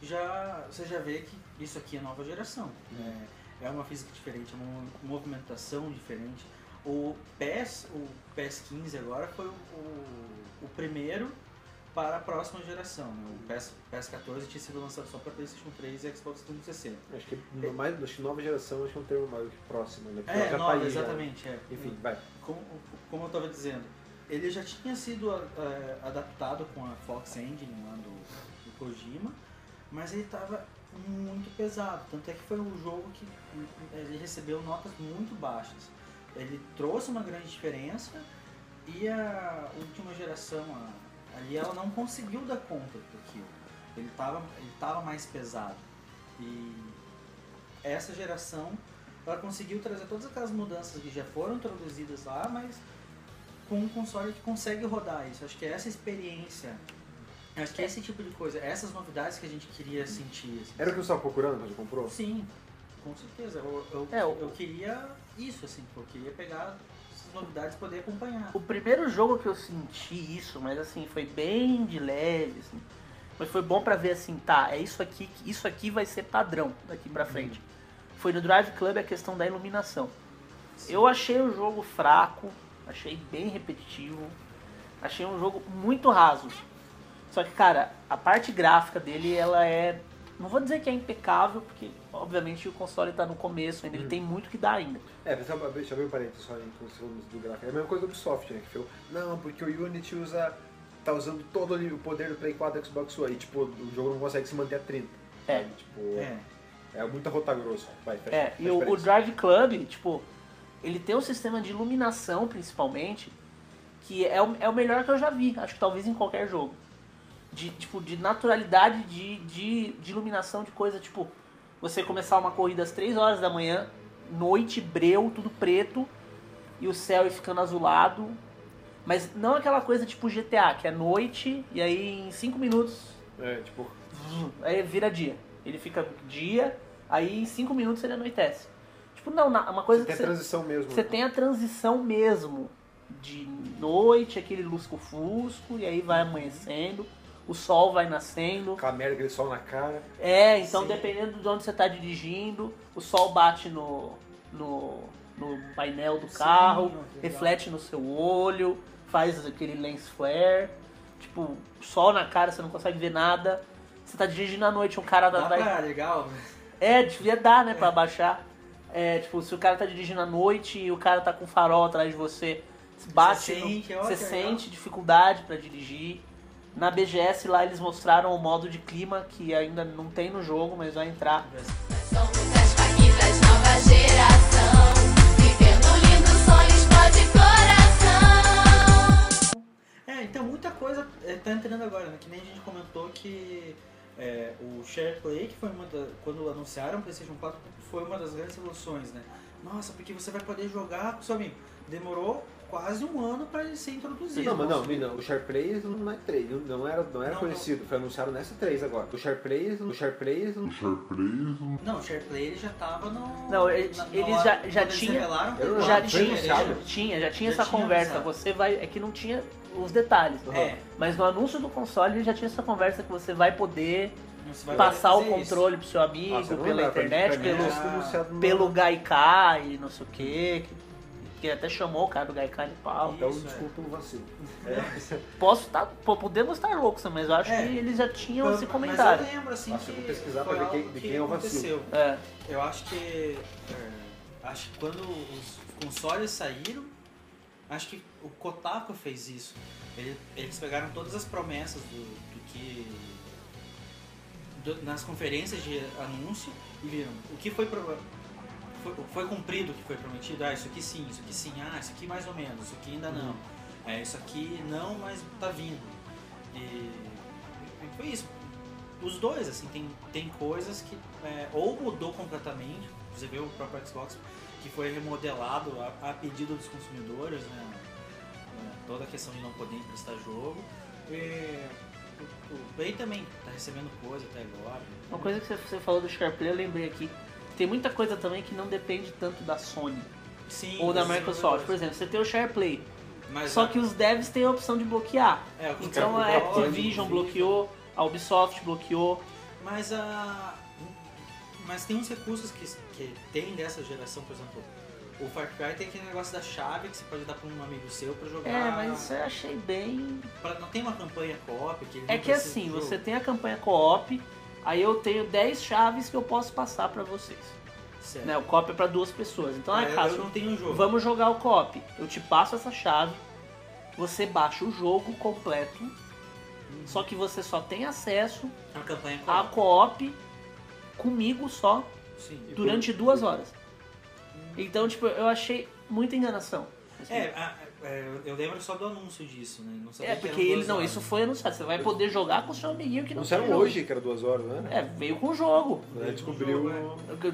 já, você já vê que isso aqui é nova geração. É, é uma física diferente, é uma movimentação diferente. O PES, o PES 15 agora foi o, o, o primeiro para a próxima geração. né? O PES, PES 14 tinha sido lançado só para PlayStation 3 e Xbox 360. Acho que, mais, acho que nova geração acho que é um termo mais próximo, né? Porque É, nova, aí, já. exatamente. É. Enfim, vai. Como, como eu estava dizendo, ele já tinha sido eh, adaptado com a Fox Engine lá do, do Kojima, mas ele estava muito pesado. Tanto é que foi um jogo que ele recebeu notas muito baixas. Ele trouxe uma grande diferença e a última geração, a- ali ela não conseguiu dar conta daquilo. Ele estava ele tava mais pesado. E essa geração ela conseguiu trazer todas aquelas mudanças que já foram introduzidas lá, mas com um console que consegue rodar isso. Acho que essa experiência, acho que é esse tipo de coisa, essas novidades que a gente queria sentir. assim. Era o que você estava procurando quando você comprou? Sim, com certeza. Eu, eu, É, o- eu queria isso, assim, eu queria pegar essas novidades e poder acompanhar. O primeiro jogo que eu senti isso, mas assim, foi bem de leve, assim. Mas foi bom pra ver assim, tá, é isso aqui, que- isso aqui vai ser padrão daqui pra frente. Foi no Drive Club a questão da iluminação. Eu achei o jogo fraco, achei bem repetitivo, achei um jogo muito raso. Só que, cara, a parte gráfica dele, ela é. Não vou dizer que é impecável, porque obviamente o console tá no começo ainda, ele tem muito que dar ainda. É, deixa eu abrir um parênteses só em questão do gráfico. É a mesma coisa do Ubisoft, né? Que falou, não, porque o Unity usa. tá usando todo o poder do Play 4 e Xbox One. E tipo, o jogo não consegue se manter a 30. É. sabe? Tipo, É, é, muita rota grossa. Vai, fecha. É, fecha e o, o. Drive Club, tipo, ele tem um sistema de iluminação, principalmente, que é o, é o melhor que eu já vi, acho que talvez em qualquer jogo. De, tipo, de naturalidade de, de, de iluminação de coisa, tipo, você começar uma corrida às 3 horas da manhã, noite, breu, tudo preto, e o céu ir ficando azulado. Mas não aquela coisa tipo GTA, que é noite, e aí em 5 minutos É, tipo, aí vira dia. Ele fica dia, aí em 5 minutos ele anoitece. Tipo, não, uma coisa você tem que a você, transição mesmo. você né? tem a transição mesmo de noite, aquele lusco-fusco, e aí vai amanhecendo, o sol vai nascendo. Aquela merda, aquele sol na cara. É, então Sim. dependendo de onde você está dirigindo, o sol bate no, no, no painel do Sim, carro, legal. reflete no seu olho, faz aquele lens flare. Tipo, sol na cara, você não consegue ver nada. Você tá dirigindo à noite, um cara dá atrás. pra, legal. É, devia dar, né, pra abaixar. É, tipo, se o cara tá dirigindo à noite e o cara tá com farol atrás de você, bate, Você no- sente, ó, você legal. sente dificuldade pra dirigir. Na BGS lá eles mostraram o modo de clima que ainda não tem no jogo, mas vai entrar. É, então muita coisa é, tá entrando agora, né? Que nem a gente comentou que é, o Share Play, que foi uma da, quando anunciaram o PlayStation 4, foi uma das grandes revoluções, né? nossa, porque você vai poder jogar com seu amigo. Demorou quase um ano pra ele ser introduzido. Não, mas não, não, o SharePlay não é 3, não, não era, não era Não, conhecido, foi anunciado nessa 3 agora. O SharePlay, o SharePlay, Não, o SharePlay ele já tava no. Não, ele- na- eles hora- já- já tinha- não Já foi tinha, anunciado? tinha, já tinha Já essa tinha conversa. avisado. Você vai. É que não tinha os detalhes. É. Mas no anúncio do console já tinha essa conversa que você vai poder passar o fazer isso. controle pro seu amigo, Nossa, não pela internet, pelo, anunciado pelo Gaikai e não sei o que. Que até chamou o cara do Gaikai de pau. Então, Isso, é. desculpa o vacilo. Posso estar. pô, podemos estar loucos, mas eu acho É. que eles já tinham Mas- esse Mas comentário. eu lembro assim Nossa, que vou pesquisar pra ver quem- de que quem é o vacilo. aconteceu. É. Eu acho que. é, acho que quando os consoles saíram, acho que o Kotaku fez isso. Ele- eles pegaram todas as promessas do, do que. do- nas conferências de anúncio e viram o que foi, pro- foi, foi cumprido o que foi prometido. Ah, isso aqui sim, isso aqui sim, ah, isso aqui mais ou menos, isso aqui ainda não. É, isso aqui não, mas tá vindo. E, e foi isso os dois, assim, tem, tem coisas que é, ou mudou completamente, você vê o próprio Xbox que foi remodelado a, a pedido dos consumidores, né? É, Toda a questão de não poder emprestar jogo. E, o, o Play também tá recebendo coisa até agora. Uma coisa que você- você falou do SharePlay, eu lembrei aqui. Tem muita coisa também que não depende tanto da Sony Sim, ou da os Microsoft. Por exemplo, você tem o SharePlay, Mas só a- que os devs têm a opção de bloquear. é, o Então a Activision bloqueou, a Ubisoft bloqueou. Mas a. Mas tem uns recursos que, que tem dessa geração, por exemplo. O Far Cry tem aquele negócio da chave que você pode dar pra um amigo seu pra jogar. É, mas isso eu achei bem. Pra- não tem uma campanha co-op que ele É que assim, jogo. você tem a campanha co-op, aí eu tenho 10 chaves que eu posso passar pra vocês. Certo. Né? O co-op é pra duas pessoas. Então, Ah, é caso, eu não tenho jogo. vamos jogar o co-op. Eu te passo essa chave, você baixa o jogo completo, só que você só tem acesso A campanha a co-op. co-op comigo só Sim. durante duas horas. Então, tipo, eu achei muita enganação. É, a- é, eu lembro só do anúncio disso, né? Não sabia É, que porque ele não, horas. isso foi anunciado. Você vai poder jogar com o seu amiguinho que não Anunciaram jogo. hoje que era duas horas, né? É, veio com o jogo. Né, Descobriu.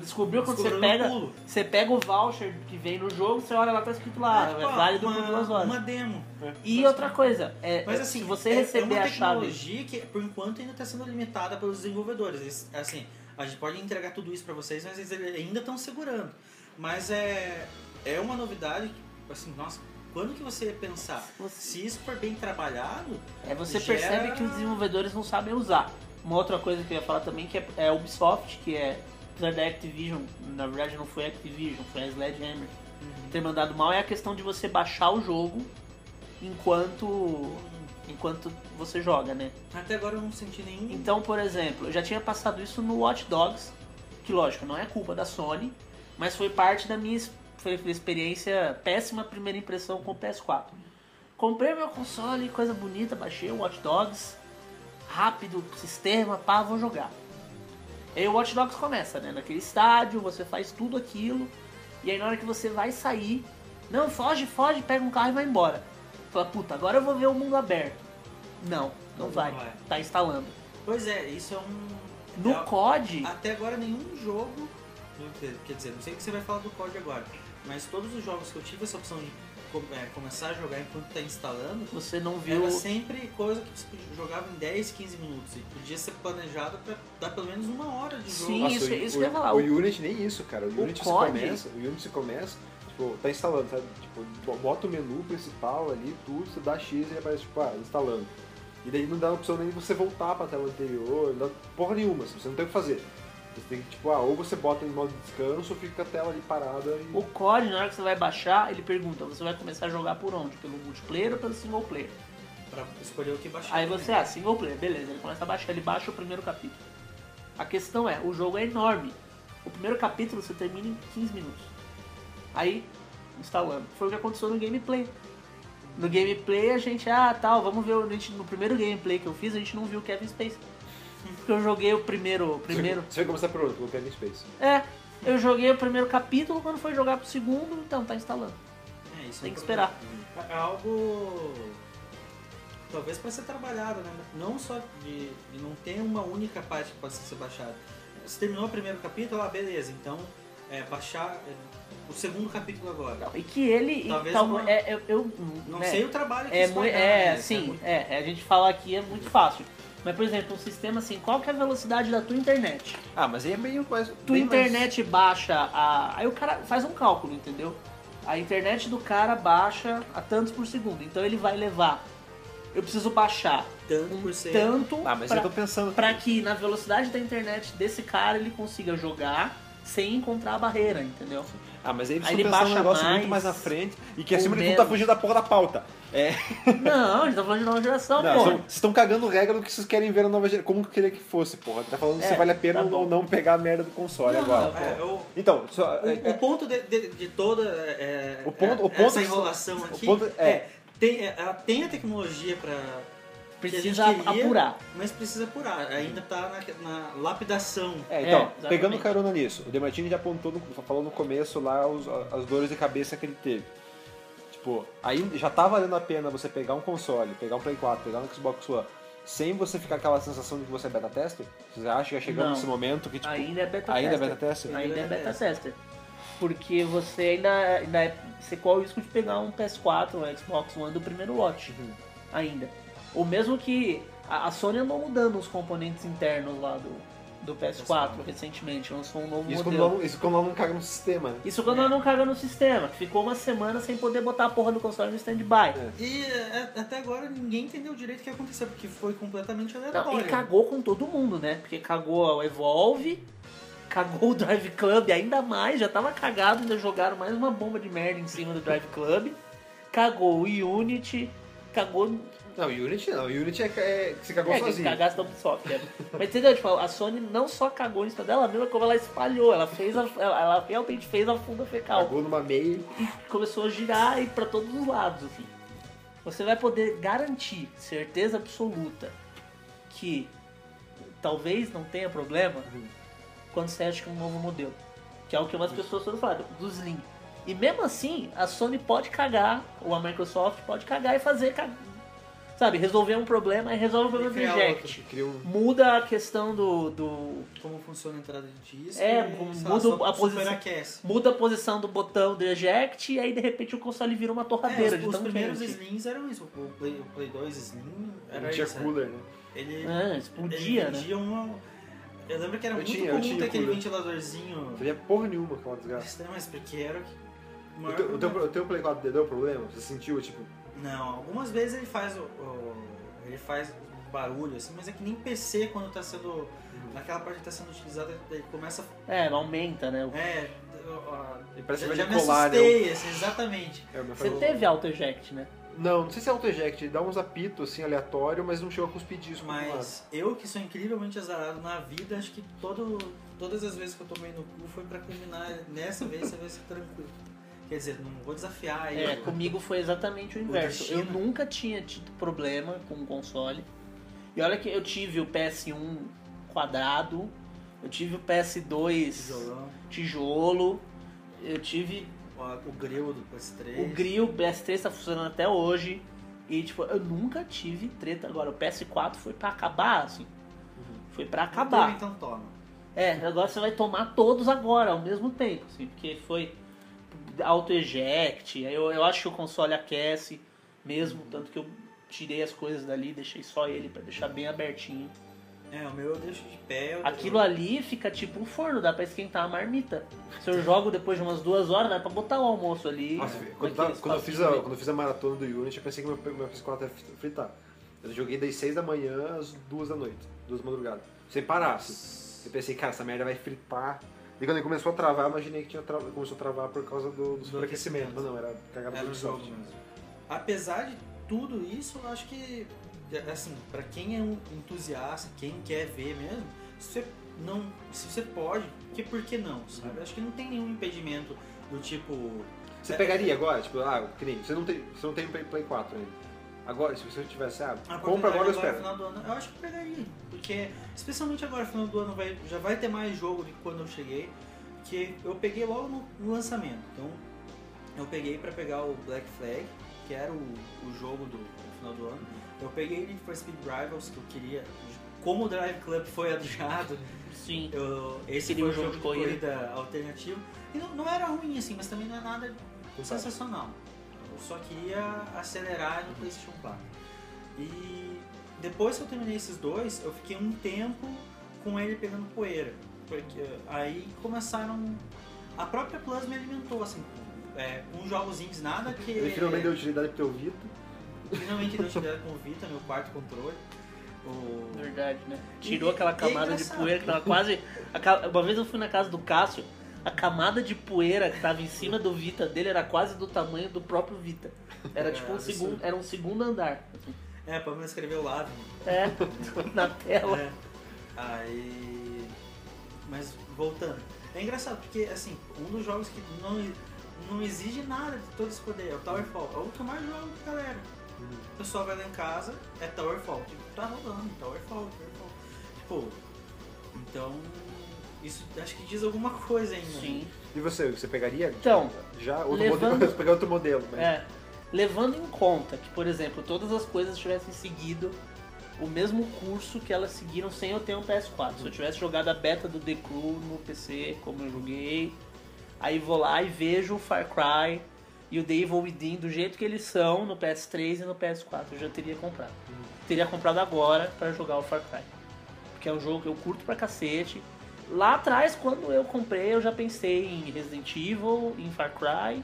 Descobriu quando você pega, você pega o voucher que vem no jogo, você olha lá, tá escrito lá, É, é, tipo, válido por duas horas. Uma demo. E outra coisa, é, Mas é, assim, se você é- receber é uma a chave. tecnologia que por enquanto ainda está sendo limitada pelos desenvolvedores. Eles, assim, a gente pode entregar tudo isso para vocês, mas eles ainda estão segurando. Mas é, é uma novidade, que, assim, nossa, quando que você ia pensar? Você- Se isso for bem trabalhado, É, você gera- percebe que os desenvolvedores não sabem usar. Uma outra coisa que eu ia falar também que é, é Ubisoft, que é, apesar da Activision, na verdade não foi a Activision, foi a Sledgehammer, ter mandado mal, é a questão de você baixar o jogo enquanto enquanto você joga, né? até agora eu não senti nenhum. Então, por exemplo, eu já tinha passado isso no Watch Dogs, que lógico, não é culpa da Sony, mas foi parte da minha foi- foi experiência, péssima primeira impressão com o PS4. Comprei meu console, coisa bonita, baixei o Watch Dogs, rápido, sistema, pá, vou jogar. E aí o Watch Dogs começa, né? Naquele estádio, você faz tudo aquilo, e aí na hora que você vai sair, não, foge, foge, pega um carro e vai embora. Fala, puta, agora eu vou ver o mundo aberto. Não, não, Não vai. vai. Tá instalando. Pois é, isso é um. No é- COD, Até agora nenhum jogo. Quer dizer, não sei o que você vai falar do COD agora. Mas todos os jogos que eu tive essa opção de é, começar a jogar enquanto tá instalando, você não viu. era sempre coisa que você jogava em 10, 15 minutos. E podia ser planejado pra dar pelo menos uma hora de jogo. Sim, Nossa, isso- o, isso o, que eu ia falar. O O- Unity nem isso, cara. O o Unity COD- começa, o Unity começa, tipo, tá instalando, sabe? Tipo, bota o menu principal ali, tudo, você dá X e aparece, tipo, ah, instalando. E daí não dá a opção nem de você voltar pra tela anterior, não dá porra nenhuma, assim, você não tem o que fazer. Você tem que, tipo, ah, ou você bota em modo de descanso ou fica a tela ali parada e... O COD, na hora que você vai baixar, ele pergunta: você vai começar a jogar por onde? Pelo multiplayer ou pelo single player? Pra escolher o que baixar. Aí você, também. ah, single player, beleza, ele começa a baixar, ele baixa o primeiro capítulo. A questão é: o jogo é enorme. O primeiro capítulo você termina em 15 minutos. Aí, instalando. Foi o que aconteceu no gameplay. No gameplay a gente, ah, tal, vamos ver. a gente- no primeiro gameplay que eu fiz, a gente não viu o Kevin Space. Porque eu joguei o primeiro. primeiro Você vai começar por onde? Pelo Kevin Space. É, eu joguei o primeiro capítulo, quando foi jogar pro segundo, então tá instalando. É, isso Tem é que esperar. É algo. Talvez para ser trabalhado, né? Não só de, de não ter uma única parte que possa ser baixada. Você terminou o primeiro capítulo, ah, beleza, então é, baixar é, o segundo capítulo agora. E que ele. Talvez tal- uma- é, eu, eu- Não né, sei o trabalho que É, isso dar, é, né? sim, muito- é, a gente falar aqui é muito fácil. Mas, por exemplo, um sistema assim, qual que é a velocidade da tua internet? Ah, mas aí é meio mais. Tua bem mais- internet baixa a. Aí o cara faz um cálculo, entendeu? A internet do cara baixa a tantos por segundo. Então ele vai levar. Eu preciso baixar Tanto um por ser- tanto Ah, mas pra, eu tô pensando. pra que na velocidade da internet desse cara ele consiga jogar sem encontrar a barreira, entendeu? Ah, mas aí Aí você ele baixa negócio mais, muito mais na frente e que acima de tudo tá fugindo da porra da pauta. É. Não, a gente tá falando de nova geração, Não, pô. vocês estão cagando regra do que vocês querem ver na nova geração. Como que eu queria que fosse, porra? Tá falando se É, vale a pena tá ou não pegar a merda do console Não, agora. não, é, o, Então, só, o, é- o ponto de, de- de toda é, O ponto- o é, ponto essa que- enrolação o aqui ponto é- é, tem, é, ela tem a tecnologia para Precisa queria, apurar. mas precisa apurar. Ainda tá na, na lapidação. É, É, então, exatamente. pegando carona nisso, o Demartini já apontou, no, falou no começo lá os- as dores de cabeça que ele teve. Tipo, aí já tá valendo a pena você pegar um console, pegar um Play 4, pegar um Xbox One, sem você ficar aquela sensação de que você é beta tester? Você acha que já chegamos nesse momento que, tipo, Ainda é beta ainda é tester. beta tester? Ainda é Ainda é beta beta. tester. Porque você ainda, ainda é, você corre o risco de pegar um PS4, um Xbox One do primeiro lote. Uhum. Ainda. Ou mesmo que a, a Sony andou mudando os componentes internos lá do, do PS4 recentemente, lançou um novo Isso quando, modelo. não, isso quando não caga no sistema, né? Isso quando ela não caga no sistema, ficou uma semana sem poder botar a porra do console no stand-by. É. E é, até agora ninguém entendeu direito o que aconteceu, porque foi completamente Não, aleatório. e cagou com todo mundo, né? Porque cagou o Evolve, cagou o Drive Club ainda mais, já tava cagado, ainda jogaram mais uma bomba de merda em cima do Drive Club. Cagou o Unity, cagou. Não, Unity não, Unity é, é que se cagou É, sozinho. cagasse da Ubisoft. né? Mas entendeu? Tipo, a Sony não só cagou em cima dela mesma, como ela espalhou. Ela fez a, ela, ela realmente fez a funda fecal. Cagou numa meia. e começou a girar e para todos os lados, assim. Você vai poder garantir, certeza absoluta, que talvez não tenha problema quando você acha que é um novo modelo. Que é o que umas pessoas foram falar, do Slim. E mesmo assim, a Sony pode cagar, ou a Microsoft pode cagar e fazer, sabe, resolver um problema e resolve o problema do Eject. Cria um... Muda a questão do, do, Como funciona a entrada de disco. É, e, muda lá, só a posição. superaquece. muda a posição do botão do eject e aí de repente o console vira uma torradeira É, de os, primeiros quente. Slims eram isso. O Play, o Play 2 Slim era Não tinha isso. cooler, né? Ele, É, ele explodia, né? vendia uma... Eu lembro que era Eu muito tinha- eu comum tinha ter aquele cooler. ventiladorzinho... Não sabia porra nenhuma aquela desgraça. Estranho, mas porque era o que... o teu, o, teu, o teu Play 4 deu problema? Você sentiu, tipo... Não, algumas vezes ele faz o, o- ele faz barulho assim, mas é que nem PC quando tá sendo naquela parte que tá sendo utilizada, ele começa É, aumenta, né? é, ó, Ele parece já, que já vai me decolar, né? assustei, assim, exatamente. É, Você pai- teve auto eject, né? Não, não sei se é auto-eject, ele dá uns apitos assim aleatório, mas não chegou disso. pro lado. Mas eu que sou incrivelmente azarado na vida, acho que todo, todas as vezes que eu tomei no cu foi pra culminar nessa vez, você vai ser tranquilo. Quer dizer, não vou desafiar ele. É, comigo foi exatamente o inverso. Eu destino. nunca tinha tido problema com o console. E olha que eu tive o PS1 quadrado, eu tive o PS2 Tijolão, tijolo, eu tive o, o grill do PS3. o grill, o PS3 tá funcionando até hoje. E tipo, eu nunca tive treta agora. O PS4 foi pra acabar, assim. Foi pra Não teve, acabar. Então toma. É, agora você vai tomar todos agora, ao mesmo tempo, assim, porque foi auto-eject, eu, eu acho que o console aquece mesmo, tanto que eu tirei as coisas dali, deixei só ele pra deixar bem abertinho. É, o meu eu deixo de pé. eu- Aquilo ali fica tipo um forno, dá pra esquentar a marmita. Se eu jogo depois de umas duas horas, dá pra botar o almoço ali. Nossa, quando, tava- quando eu fiz a, quando eu fiz a maratona do Unity, eu pensei que meu, meu PS4 ia fritar. Eu joguei das 6 da manhã às 2 da noite, 2 da madrugada. Sem parar, assim. Eu pensei, cara, essa merda vai fritar. E quando ele começou a travar, eu imaginei que tinha tra... começou a travar por causa do, do superaquecimento. Mas não, era cagada Era do jogo Ubisoft. mesmo. Apesar de tudo isso, eu acho que, assim, pra quem é um entusiasta, quem quer ver mesmo, se você não, se você pode, que por que não, sabe? Eu acho que não tem nenhum impedimento do tipo... Você É, pegaria agora, tipo, ah, que nem, você não tem, você não tem Play, Play 4 ainda. Agora, se você tivesse, ah, a compra agora espera. final do ano, eu acho que eu pegaria, porque especialmente agora final do ano vai, já vai ter mais jogo do que quando eu cheguei, que eu peguei logo no, no lançamento, então eu peguei pra pegar o Black Flag, que era o, o jogo do, do final do ano, eu peguei Need for Speed Rivals, que eu queria como o Drive Club foi adiado, Sim. eu, esse foi um o jogo de corrida. corrida alternativo. E não, não era ruim assim, mas também não é nada sensacional. Eu só queria acelerar no PlayStation 4. E depois que eu terminei esses dois, eu fiquei um tempo com ele pegando poeira. Porque aí começaram. A própria Plus me alimentou, assim, é, com jogos indies, nada que. Ele finalmente deu utilidade pro teu Vita. Finalmente deu utilidade com o Vita, meu quarto controle. O... Verdade, né? Tirou E- aquela é camada de engraçado. poeira que tava quase. Uma vez eu fui na casa do Cássio, a camada de poeira que tava em cima do Vita dele era quase do tamanho do próprio Vita. Era tipo um segundo, era um segundo andar. É, pra mim escreveu lá. né? É, na tela. É. Aí. Mas voltando. É engraçado porque assim, um dos jogos que não, não exige nada de todo esse poder é o Towerfall. É o que eu mais jogo com a galera. O pessoal vai lá em casa, é Towerfall. Tipo, tá rolando, Towerfall, Towerfall. Tipo, então. Isso acho que diz alguma coisa ainda. Sim. E você, você pegaria? Então, Já? Outro levando- modelo, pegar outro modelo. Mas... É. Levando em conta que, por exemplo, todas as coisas tivessem seguido o mesmo curso que elas seguiram sem eu ter um PS4. Se eu tivesse jogado a beta do The Crew no PC, como eu joguei, aí vou lá e vejo o Far Cry e o The Evil Within do jeito que eles são no PS3 e no PS4. Eu já teria comprado. Teria comprado agora pra jogar o Far Cry. Porque é um jogo que eu curto pra cacete. Lá atrás, quando eu comprei, eu já pensei em Resident Evil, em Far Cry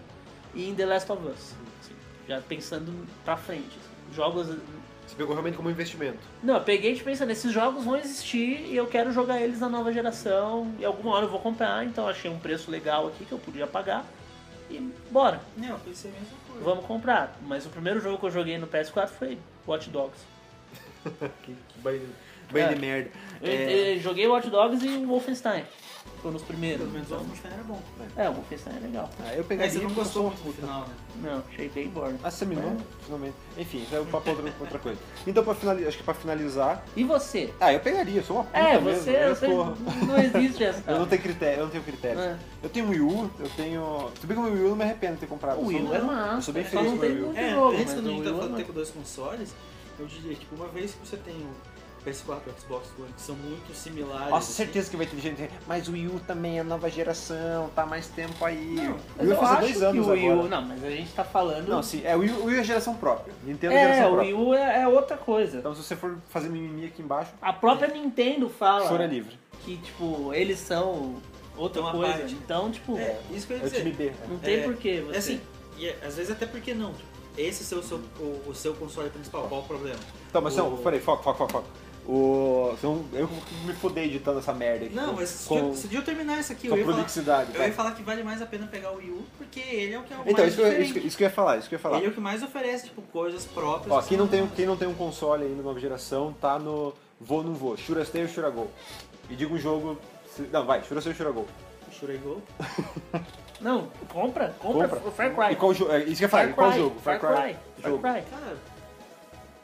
e em The Last of Us. assim, já pensando pra frente. assim. Jogos. Você pegou realmente como investimento. Não, eu peguei e pensando, esses jogos vão existir e eu quero jogar eles na nova geração. E alguma hora eu vou comprar, então achei um preço legal aqui que eu podia pagar. E bora, Não, eu pensei a mesma coisa. vamos comprar. Mas o primeiro jogo que eu joguei no PS4 foi Watch Dogs. Que, que banho É. de merda. Eu, É, eu joguei Watch Dogs e o Wolfenstein. Foram os primeiros. Pelo menos o Wolfenstein era bom. é, o Wolfenstein é legal. ah, eu Mas pegaria. você não eu gostou muito do final, né? Não, achei bem boring. Ah, você terminou? Finalmente. Enfim, isso é um papo outra, outra coisa. Então, pra finalizar, acho que pra finalizar. E você? Ah, eu pegaria, eu sou uma puta É, mesmo. você, eu, você sou- não existe essa. eu não tenho critério, eu não tenho critério. É. Eu tenho um Wii U, eu tenho. Se bem que o Wii U eu não me arrependo de ter comprado. O Eu Wii U é massa. Eu sou bem só feliz com o tem Wii U. É, antes mas quando a o gente tá é falando ter com dois consoles, eu diria que tipo, uma vez que você tem o PS4 e o Xbox One, que são muito similares. Nossa, assim, certeza que vai ter gente. Mas o Wii U também é nova geração, tá mais tempo aí. Não, o Mas Wii U faz dois que anos o Wii U... agora. Não, mas a gente tá falando... Não, sim, é o Wii, U- o Wii U é geração própria. Nintendo é é, geração o própria. Wii U é, é outra coisa. Então se você for fazer mimimi aqui embaixo, A própria Nintendo fala choro é livre. que, tipo, eles são outra Então, coisa. parte. Então, tipo, É, isso que eu ia É o dizer. time B. não tem É, porquê você... É assim, e é- às vezes até porque não. Esse ser o seu, o, o seu console principal, qual o problema? Então, mas O- não, peraí, foco, foco, foco, foco. O, senão eu me fudei editando essa merda aqui. Não, mas se com, eu, se eu terminar isso aqui, com eu ia, falar, eu ia falar que vale mais a pena pegar o Wii U, porque ele é o que é o Então, mais isso que, eu, diferente. isso, que- isso que eu ia falar, isso que eu ia falar. Ele é o que mais oferece, tipo, coisas próprias. Ó, que quem não, tem, quem não tem um console ainda nova geração, tá no Vou Não Vou, Shura Stay ou Shura Go. E diga um jogo. se- Não, vai, Shura Stay ou Shura Go. Shurei Go. Não, compra, compra, Compra. o Far Cry. E qual jogo? é, Isso que eu ia falar, Far qual Cry, jogo? Far Cry. Far Jogo. Cry. Cara,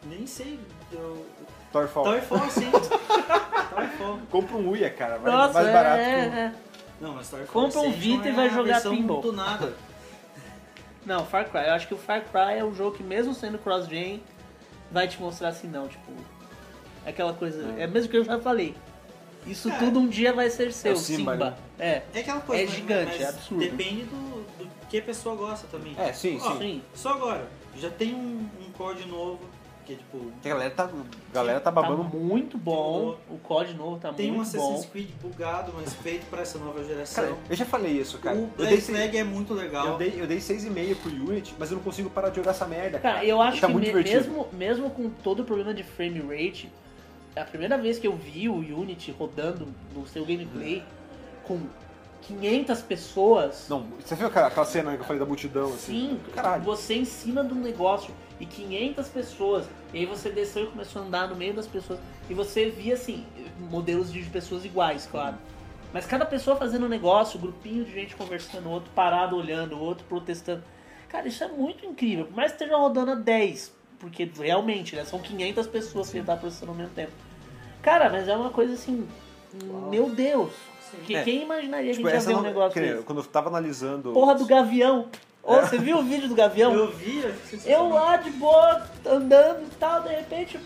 nem sei. Eu... Towerfall. Towerfall, sim. Towerfall. Compra um Uia, cara. Vai Nossa, mais é, barato é, que é. Não, mas Towerfall Compra um Vita e é vai jogar pinball. do nada. Não, Far Cry. Eu acho que o Far Cry é um jogo que mesmo sendo cross-gen, vai te mostrar assim, não, tipo... É aquela coisa... É, mesmo que eu já falei. Isso É. tudo um dia vai ser seu, É Simba, Simba. né? É. É aquela coisa. É mas- gigante, mas é absurdo. Depende do, do que a pessoa gosta também. É, sim, Ó, sim. Sim. Só agora, já tem um, um código novo, que é tipo. A galera tá, a galera tá Tá babando muito bom. O COD novo tá Tem um muito Assassin's bom. Creed bugado, mas feito pra essa nova geração. Cara, eu já falei isso, cara. o Black Flag é muito legal. eu, dei, eu dei 6,5 pro Unity, mas eu não consigo parar de jogar essa merda. Cara, eu acho tá que muito me- mesmo, mesmo com todo o problema de frame rate, a primeira vez que eu vi o Unity rodando no seu gameplay com 500 pessoas. Não, você viu aquela, aquela cena que eu falei da multidão, assim? Sim, Caralho. você em cima de um negócio e 500 pessoas. E aí você desceu e começou a andar no meio das pessoas. E você via, assim, modelos de pessoas iguais, claro. Mas cada pessoa fazendo um negócio, grupinho de gente conversando, outro parado olhando, outro protestando. Cara, isso é muito incrível. Por mais que esteja rodando a 10, porque realmente, né, são 500 pessoas que ele tá processando ao mesmo tempo. Cara, mas é uma coisa assim, meu Deus. Que, É. Quem imaginaria que Tipo, a gente ia ver um negócio desse? Quando eu tava analisando. Porra do gavião. Você viu o vídeo do gavião? Eu vi, é Eu lá de boa, andando e tal, de repente,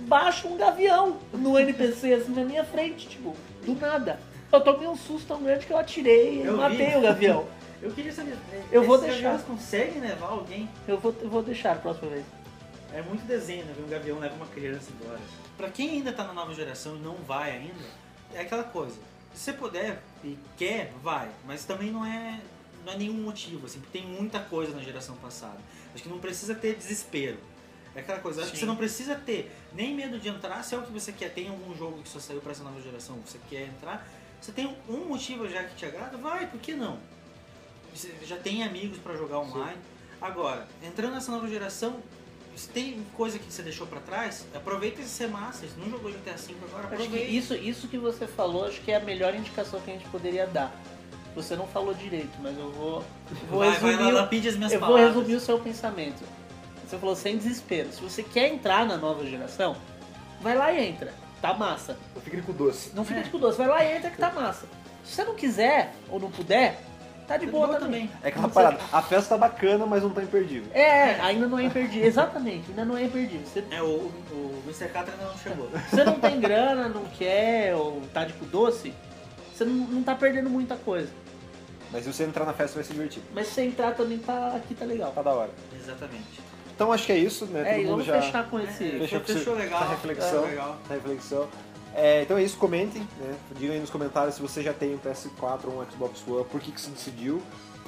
baixa um gavião no NPC, assim, na minha frente, tipo, do nada. Eu tomei um susto tão grande que eu atirei e Eu matei vi. o gavião. Eu queria saber, Eu vou deixar. gaviões conseguem levar alguém? Eu vou, eu vou deixar a próxima vez. É muito desenho, né? Ver um gavião leva uma criança embora. Pra quem ainda tá na nova geração e não vai ainda, é aquela coisa. Se você puder e quer, vai. Mas também não é, não é nenhum motivo, assim, porque tem muita coisa na geração passada. Acho que não precisa ter desespero. É aquela coisa, acho que Sim. você não precisa ter nem medo de entrar, se é o que você quer, tem algum jogo que só saiu pra essa nova geração, você quer entrar, você tem um motivo já que te agrada, vai, por que não? Você já tem amigos pra jogar online. Agora, entrando nessa nova geração, se tem coisa que você deixou pra trás, aproveita esse ser master. Se não jogou GTA V agora, Acho que aproveita. isso, isso que você falou, acho que é a melhor indicação que a gente poderia dar. Você não falou direito, mas eu vou, vou vai, vai resumir. lá, lapide as minhas eu vou resumir o seu pensamento. Você falou sem desespero. Se você quer entrar na nova geração, vai lá e entra. Tá massa. Eu fiquei com doce. Não fica É. de doce, vai lá e entra que tá massa. Se você não quiser ou não puder, tá de Tá boa, boa também. É aquela parada. A festa tá bacana, mas não tá imperdível. É, ainda não é imperdível. Exatamente, ainda não é imperdível. Você, É, o, o Mr. Catra ainda não chegou. você não tem grana, não quer, ou tá de cu doce, você não, não tá perdendo muita coisa. Mas se você entrar na festa vai se divertir. Mas se você entrar também tá aqui tá legal. Tá da hora. Exatamente. Então acho que é isso, né? É, Todo e mundo vamos já fechar com esse. É, fechou, fechou legal. Essa reflexão. Fechou legal. essa reflexão. É, então é isso, comentem, né? Digam aí nos comentários se você já tem um PS4 ou um Xbox One, por que, que você decidiu,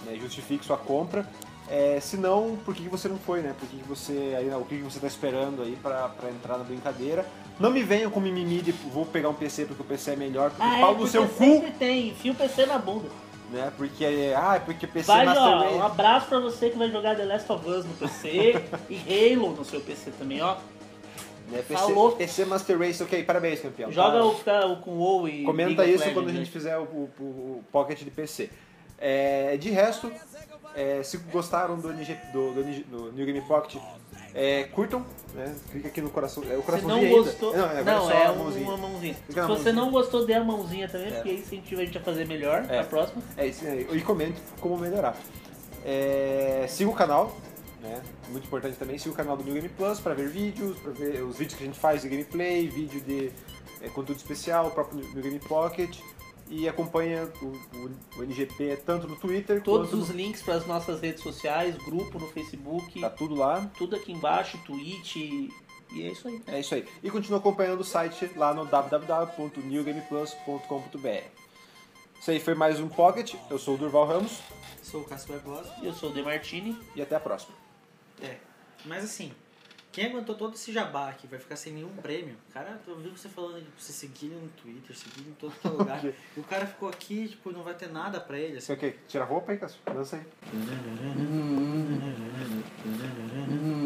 né? Justifique sua compra. É, se não, por que, que você não foi, né? Por que, que você aí, o que, que você tá esperando aí pra, pra entrar na brincadeira? Não me venham com mimimi de vou pegar um PC porque o PC é melhor, porque Ah, é, pau no porque seu cu, sempre tem, enfia o PC na bunda. Né? Porque ah, porque PC Vai, Master ó, Race. um abraço pra você que vai jogar The Last of Us no PC e Halo no seu PC também, ó. Né? PC, Falou. PC Master Race, ok, parabéns, campeão. Joga Tá? o, o com o WoW e Comenta isso Legends, quando a né? gente fizer o, o- o Pocket de PC. É, de resto, é, se gostaram do, NG, do, do, do New Game Pocket, é, curtam, né? Clica aqui no coração. É o Se coraçãozinho não ainda. gostou, Não, agora não, só é um- mãozinha. uma mãozinha. Se você mãozinha. não gostou, dê a mãozinha também, É. porque aí incentiva a gente a fazer melhor É. na próxima. É isso aí. E comente como melhorar. É, siga o canal, né? Muito importante também. Siga o canal do New Game Plus para ver vídeos, para ver os vídeos que a gente faz de gameplay, vídeo de é, conteúdo especial, o próprio New Game Pocket. E acompanha o, o- o NGP tanto no Twitter Todos quanto os links para as nossas redes sociais, grupo no Facebook, no, tá tudo lá. tudo aqui embaixo, Twitch e é isso aí. É isso aí. E continua acompanhando o site lá no www.newgameplus.com.br. Isso aí foi mais um Pocket. Eu sou o Durval Ramos Sou o Cássio Barbosa. Eu sou o Demartini. e até a próxima. É. Mas assim, quem aguentou todo esse jabá que vai ficar sem nenhum prêmio? Cara, eu vi você falando de você seguir no Twitter, seguir em todo é lugar. okay. E o cara ficou aqui, tipo, não vai ter nada pra ele. Assim. Ok, tira a roupa aí, Cássio. Dança aí. Assim. Hum, hum, hum.